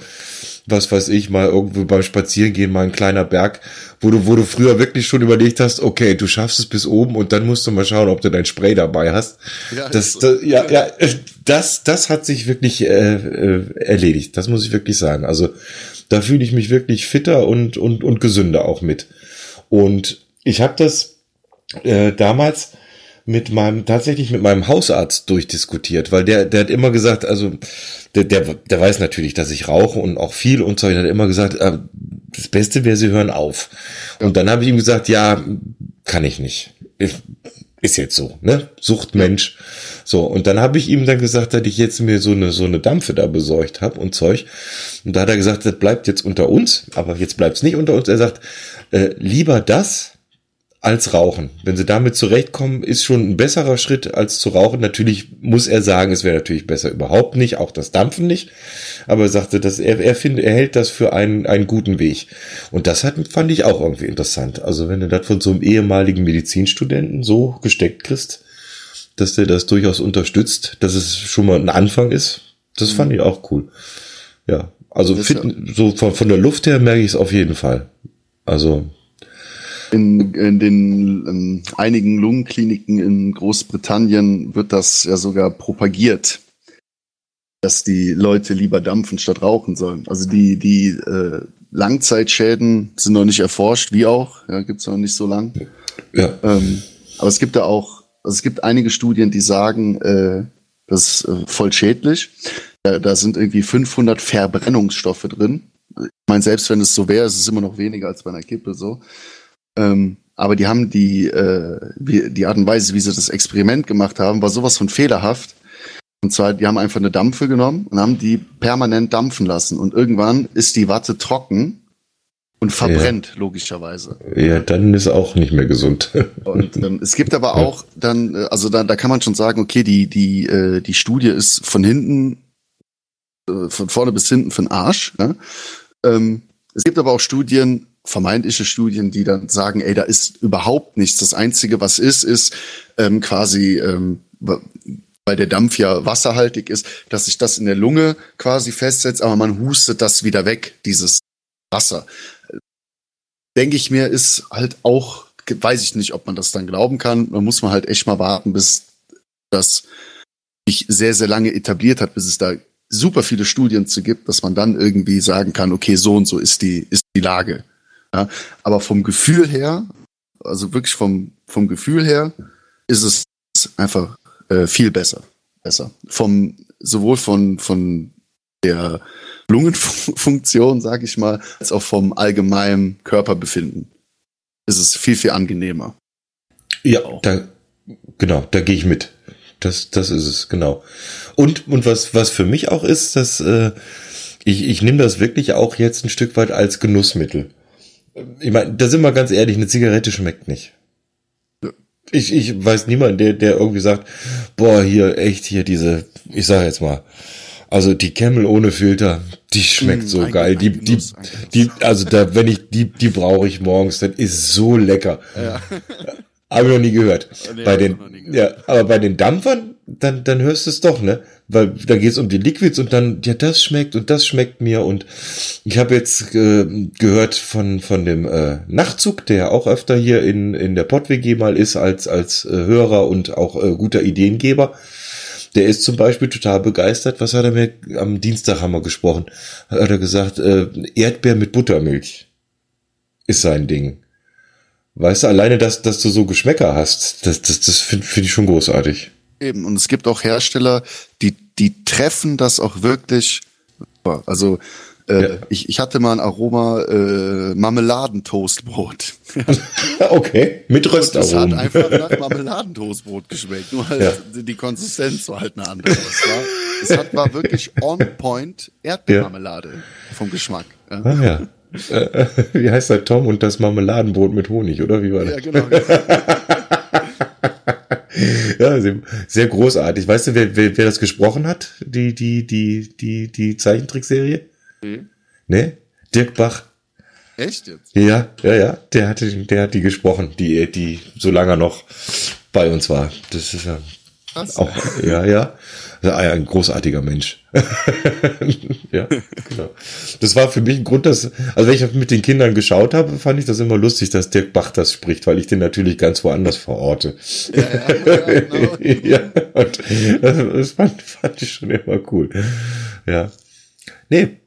was weiß ich, mal irgendwo beim Spazierengehen mal ein kleiner Berg, wo du, wo du früher wirklich schon überlegt hast, okay, du schaffst es bis oben und dann musst du mal schauen, ob du dein Spray dabei hast. Ja, das, das, ja, ja, das, das hat sich wirklich äh, äh, erledigt. Das muss ich wirklich sagen. Also da fühle ich mich wirklich fitter und, und, und gesünder auch mit. Und ich habe das äh, damals mit meinem, tatsächlich mit meinem Hausarzt durchdiskutiert, weil der, der hat immer gesagt, also der, der, der weiß natürlich, dass ich rauche und auch viel und so, der hat immer gesagt, äh, das Beste wäre, sie hören auf. Und dann habe ich ihm gesagt, ja, kann ich nicht. Ist jetzt so, ne? Suchtmensch. So, und dann habe ich ihm dann gesagt, dass ich jetzt mir so eine so eine Dampfe da besorgt habe und Zeug. Und da hat er gesagt, das bleibt jetzt unter uns, aber jetzt bleibt's nicht unter uns. Er sagt, äh, lieber das als Rauchen. Wenn sie damit zurechtkommen, ist schon ein besserer Schritt als zu rauchen. Natürlich muss er sagen, es wäre natürlich besser überhaupt nicht, auch das Dampfen nicht. Aber er sagte, dass er, er findet, er hält das für einen, einen guten Weg. Und das hat, fand ich auch irgendwie interessant. Also wenn du das von so einem ehemaligen Medizinstudenten so gesteckt kriegst, dass der das durchaus unterstützt, dass es schon mal ein Anfang ist, das fand ich auch cool. Ja, also fit, so von, von der Luft her merke ich es auf jeden Fall. Also in, in den in einigen Lungenkliniken in Großbritannien wird das ja sogar propagiert, dass die Leute lieber dampfen statt rauchen sollen. Also die, die äh, Langzeitschäden sind noch nicht erforscht, wie auch, ja, gibt's noch nicht so lang. Ja. Ähm, aber es gibt da auch, also es gibt einige Studien, die sagen, äh, das ist äh, voll schädlich. Da, da sind irgendwie 500 Verbrennungsstoffe drin. Ich meine, selbst wenn es so wäre, ist es immer noch weniger als bei einer Kippe so. Ähm, aber die haben die, äh, die Art und Weise, wie sie das Experiment gemacht haben, war sowas von fehlerhaft. Und zwar, die haben einfach eine Dampfe genommen und haben die permanent dampfen lassen. Und irgendwann ist die Watte trocken und verbrennt, ja. logischerweise. Ja, dann ist auch nicht mehr gesund. und ähm, es gibt aber auch dann, äh, also da, da kann man schon sagen, okay, die, die, äh, die Studie ist von hinten, äh, von vorne bis hinten für den Arsch. Ja? Ähm, es gibt aber auch Studien, vermeintliche Studien, die dann sagen, ey, da ist überhaupt nichts. Das Einzige, was ist, ist ähm, quasi, ähm, weil der Dampf ja wasserhaltig ist, dass sich das in der Lunge quasi festsetzt, aber man hustet das wieder weg, dieses Wasser. Denke ich mir, ist halt auch weiß ich nicht, ob man das dann glauben kann. Man muss man halt echt mal warten, bis das sich sehr, sehr lange etabliert hat, bis es da super viele Studien zu gibt, dass man dann irgendwie sagen kann, okay, so und so ist die, ist die Lage. Ja, aber vom Gefühl her, also wirklich vom, vom Gefühl her, ist es einfach äh, viel besser. Besser. Vom, sowohl von, von der Lungenfunktion, sag ich mal, als auch vom allgemeinen Körperbefinden ist es viel, viel angenehmer. Ja, da, genau, da gehe ich mit. Das, das ist es, genau. Und, und was, was für mich auch ist, dass äh, ich, ich nehme das wirklich auch jetzt ein Stück weit als Genussmittel. Ich meine, da sind wir ganz ehrlich, eine Zigarette schmeckt nicht. Ich, ich weiß niemanden, der, der irgendwie sagt, boah, hier echt hier diese, ich sage jetzt mal, also die Camel ohne Filter, die schmeckt mm, so ein, geil. Die, die, die, also da, wenn ich die, die brauche ich morgens, das ist so lecker. Ja. Habe ich noch nie gehört. Nee, bei den, gehört. ja, aber bei den Dampfern, dann, dann hörst du es doch, ne? Weil da geht es um die Liquids und dann, ja, das schmeckt und das schmeckt mir. Und ich habe jetzt äh, gehört von, von dem äh, Nachtzug, der auch öfter hier in, in der PodWG mal ist, als, als äh, Hörer und auch äh, guter Ideengeber. Der ist zum Beispiel total begeistert. Was hat er mir am Dienstag haben wir gesprochen? Hat er gesagt, äh, Erdbeer mit Buttermilch ist sein Ding. Weißt du, alleine, dass, dass du so Geschmäcker hast, das, das, das finde find ich schon großartig. Eben, und es gibt auch Hersteller, die, die treffen das auch wirklich. Also äh, ja. ich, ich hatte mal ein Aroma äh, Marmeladentoastbrot. okay, mit Röstaromen. Das hat einfach nach Marmeladentoastbrot geschmeckt, nur halt ja. die Konsistenz war halt eine andere. Es war, es hat, war wirklich on point Erdbeermarmelade ja. vom Geschmack. Ja. Ah, ja. Äh, wie heißt das, Tom und das Marmeladenbrot mit Honig, oder wie war das? Ja, genau. ja, sehr, sehr, großartig. Weißt du, wer, wer, wer das gesprochen hat? Die, die, die, die, die Zeichentrickserie? Mhm. Ne? Dirk Bach. Echt jetzt? Ja, ja, ja. Der hatte, der hat die gesprochen, die, die so lange noch bei uns war. Das ist ja auch, ja, ja. Ein großartiger Mensch. ja, genau. Das war für mich ein Grund, dass, also wenn ich mit den Kindern geschaut habe, fand ich das immer lustig, dass Dirk Bach das spricht, weil ich den natürlich ganz woanders verorte. Ja, ja, ja, genau. ja und das fand, fand ich schon immer cool. Ja. Nee,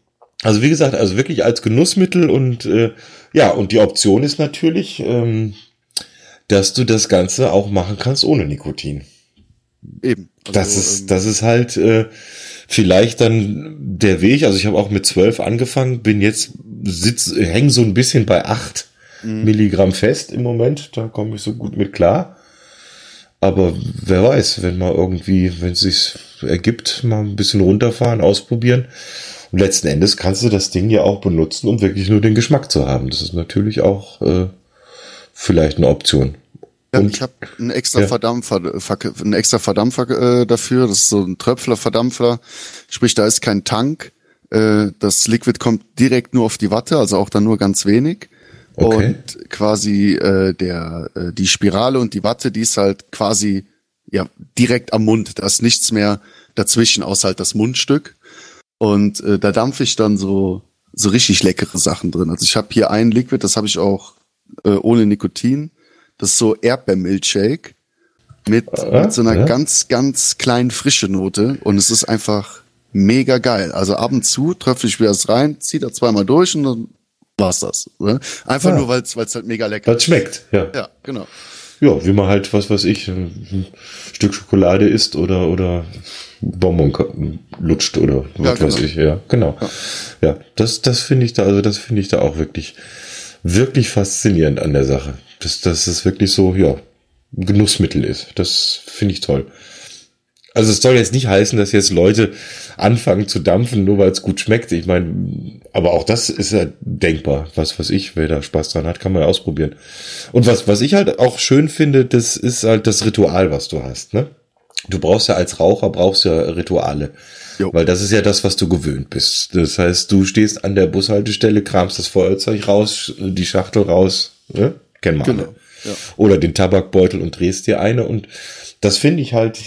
also wie gesagt, also wirklich als Genussmittel und äh, ja, und die Option ist natürlich, ähm, dass du das Ganze auch machen kannst ohne Nikotin. Eben. Also, das ist, ähm, das ist halt äh, vielleicht dann der Weg. Also ich habe auch mit zwölf angefangen, bin jetzt sitz, häng so ein bisschen bei acht mhm. Milligramm fest im Moment. Da komme ich so gut mit klar. Aber wer weiß, wenn mal irgendwie, wenn es sich ergibt, mal ein bisschen runterfahren, ausprobieren. Und letzten Endes kannst du das Ding ja auch benutzen, um wirklich nur den Geschmack zu haben. Das ist natürlich auch äh, vielleicht eine Option. Ja, und, ich habe einen extra ja. Verdampfer, einen extra Verdampfer äh, dafür. Das ist so ein Tröpfler-Verdampfer. Sprich, da ist kein Tank. Äh, das Liquid kommt direkt nur auf die Watte, also auch dann nur ganz wenig. Okay. Und quasi äh, der äh, die Spirale und die Watte, die ist halt quasi ja direkt am Mund. Da ist nichts mehr dazwischen, außer halt das Mundstück. Und äh, da dampfe ich dann so so richtig leckere Sachen drin. Also ich habe hier ein Liquid, das habe ich auch äh, ohne Nikotin das ist so Erdbeermilchshake mit, äh, mit so einer ja. ganz, ganz kleinen frische Note und es ist einfach mega geil. Also ab und zu tröpfle ich wieder das rein, ziehe da zweimal durch und dann war's das. Ne? Einfach ja. nur, weil es halt mega lecker ist. schmeckt, ja. Ja, genau. Ja, wie man halt, was weiß ich, ein Stück Schokolade isst oder, oder Bonbon lutscht oder was ja, genau. weiß ich, ja, genau. Ja, ja das, das finde ich da, also das finde ich da auch wirklich, wirklich faszinierend an der Sache dass, dass es wirklich so, ja, Genussmittel ist. Das finde ich toll. Also es soll jetzt nicht heißen, dass jetzt Leute anfangen zu dampfen, nur weil es gut schmeckt. Ich meine, aber auch das ist ja denkbar. Was was ich, wer da Spaß dran hat, kann man ausprobieren. Und was was ich halt auch schön finde, das ist halt das Ritual, was du hast. Ne? Du brauchst ja als Raucher brauchst ja Rituale, jo. weil das ist ja das, was du gewöhnt bist. Das heißt, du stehst an der Bushaltestelle, kramst das Feuerzeug raus, die Schachtel raus, ne? Kennen wir genau. alle. Ja. Oder den Tabakbeutel und drehst dir eine. Und das finde ich halt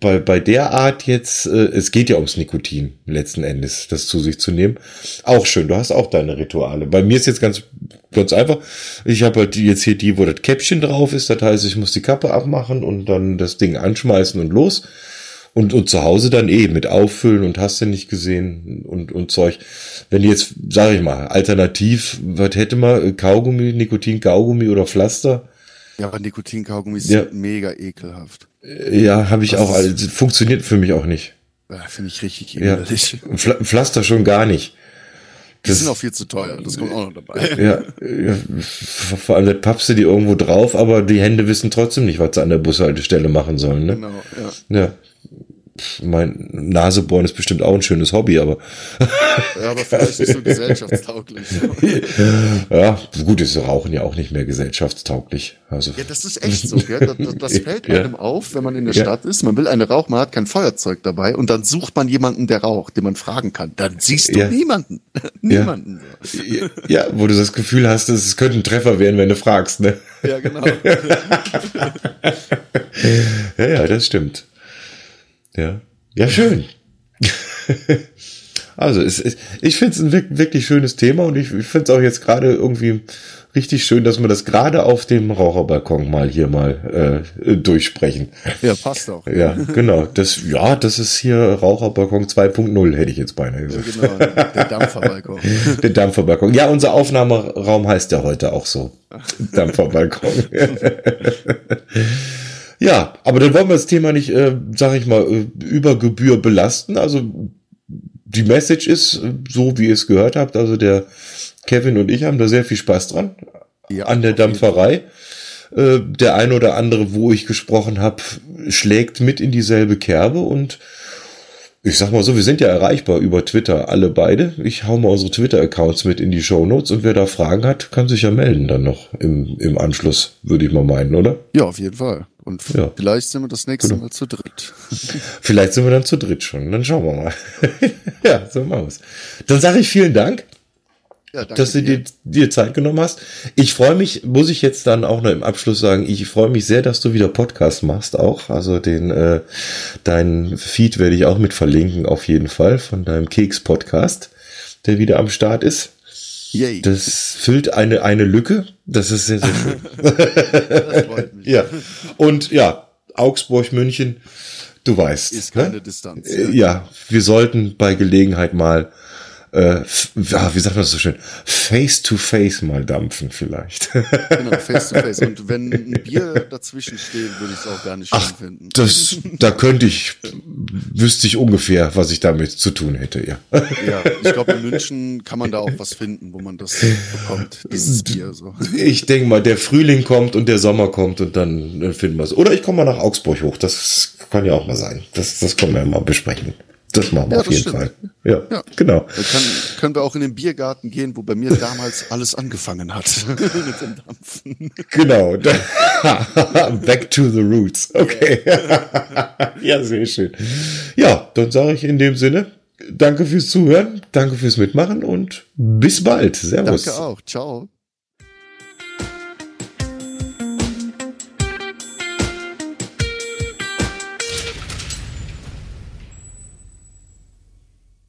bei, bei der Art jetzt, äh, es geht ja ums Nikotin letzten Endes, das zu sich zu nehmen. Auch schön, du hast auch deine Rituale. Bei mir ist jetzt ganz ganz einfach. Ich habe halt jetzt hier die, wo das Käppchen drauf ist. Das heißt, ich muss die Kappe abmachen und dann das Ding anschmeißen und los. Und, und zu Hause dann eh mit auffüllen und hast du nicht gesehen und, und Zeug. Wenn jetzt, sag ich mal, alternativ, was hätte man? Kaugummi, Nikotin-Kaugummi oder Pflaster? Ja, aber Nikotin-Kaugummis ja. sind mega ekelhaft. Ja, habe ich das auch. Also, funktioniert für mich auch nicht. Ja, Finde ich richtig ekelhaft. Ja, Pflaster schon gar nicht. Die das, sind auch viel zu teuer, das kommt auch noch dabei. Ja, ja vor allem pappst du die irgendwo drauf, aber die Hände wissen trotzdem nicht, was sie an der Bushaltestelle machen sollen. Ne? Genau, ja. ja mein Nasebohren ist bestimmt auch ein schönes Hobby, aber. ja, aber vielleicht nicht so gesellschaftstauglich. ja, gut, ist Rauchen ja auch nicht mehr gesellschaftstauglich. Also. Ja, das ist echt so, gell? Das, das fällt einem ja. auf, wenn man in der ja. Stadt ist. Man will eine rauchen, man hat kein Feuerzeug dabei und dann sucht man jemanden, der raucht, den man fragen kann. Dann siehst du ja. niemanden. niemanden. Ja. wo du das Gefühl hast, es könnte ein Treffer werden, wenn du fragst, ne? Ja, genau. ja, ja, das stimmt. Ja, ja schön. also es, es, ich finde es ein wirklich schönes Thema und ich, ich finde es auch jetzt gerade irgendwie richtig schön, dass wir das gerade auf dem Raucherbalkon mal hier mal äh, durchsprechen. Ja, passt auch. Ja, genau. Das, ja, das ist hier Raucherbalkon 2.0, hätte ich jetzt beinahe gesagt. Ja, genau, der Dampferbalkon. der Dampferbalkon. Ja, unser Aufnahmeraum heißt ja heute auch so. Dampferbalkon. Ja, aber dann wollen wir das Thema nicht, äh, sag ich mal, äh, über Gebühr belasten. Also die Message ist äh, so, wie ihr es gehört habt. Also der Kevin und ich haben da sehr viel Spaß dran ja, an der Dampferei. Äh, der ein oder andere, wo ich gesprochen habe, schlägt mit in dieselbe Kerbe und ich sag mal so, wir sind ja erreichbar über Twitter, alle beide. Ich hau mal unsere Twitter-Accounts mit in die Show Notes und wer da Fragen hat, kann sich ja melden dann noch im, im Anschluss, würde ich mal meinen, oder? Ja, auf jeden Fall. Und ja. vielleicht sind wir das nächste genau. Mal zu dritt. vielleicht sind wir dann zu dritt schon. Dann schauen wir mal. ja, so machen wir's. Dann sage ich vielen Dank. Ja, dass du dir, dir Zeit genommen hast. Ich freue mich, muss ich jetzt dann auch noch im Abschluss sagen, ich freue mich sehr, dass du wieder Podcast machst auch. Also den äh, deinen Feed werde ich auch mit verlinken auf jeden Fall von deinem Keks Podcast, der wieder am Start ist. Yay. Das füllt eine, eine Lücke. Das ist sehr, sehr schön. das freut mich. Ja. Und ja, Augsburg, München, du weißt. Ist keine ne? Distanz. Ja. ja, wir sollten bei Gelegenheit mal äh, wie sagt man das so schön, face to face mal dampfen vielleicht. Genau, face to face. Und wenn ein Bier dazwischen steht, würde ich es auch gar nicht schön Ach, finden. Das, da könnte ich, wüsste ich ungefähr, was ich damit zu tun hätte, ja. Ja, ich glaube, in München kann man da auch was finden, wo man das bekommt, dieses Bier. So. Ich denke mal, der Frühling kommt und der Sommer kommt und dann finden wir es. Oder ich komme mal nach Augsburg hoch, das kann ja auch mal sein. Das, das können wir ja mal besprechen. Das machen wir ja, auf jeden stimmt. Fall. Ja, ja. genau. Dann kann, können wir auch in den Biergarten gehen, wo bei mir damals alles angefangen hat mit dem Dampfen. Genau. Back to the roots. Okay. ja, sehr schön. Ja, dann sage ich in dem Sinne, danke fürs Zuhören, danke fürs Mitmachen und bis bald. Servus. Danke auch. Ciao.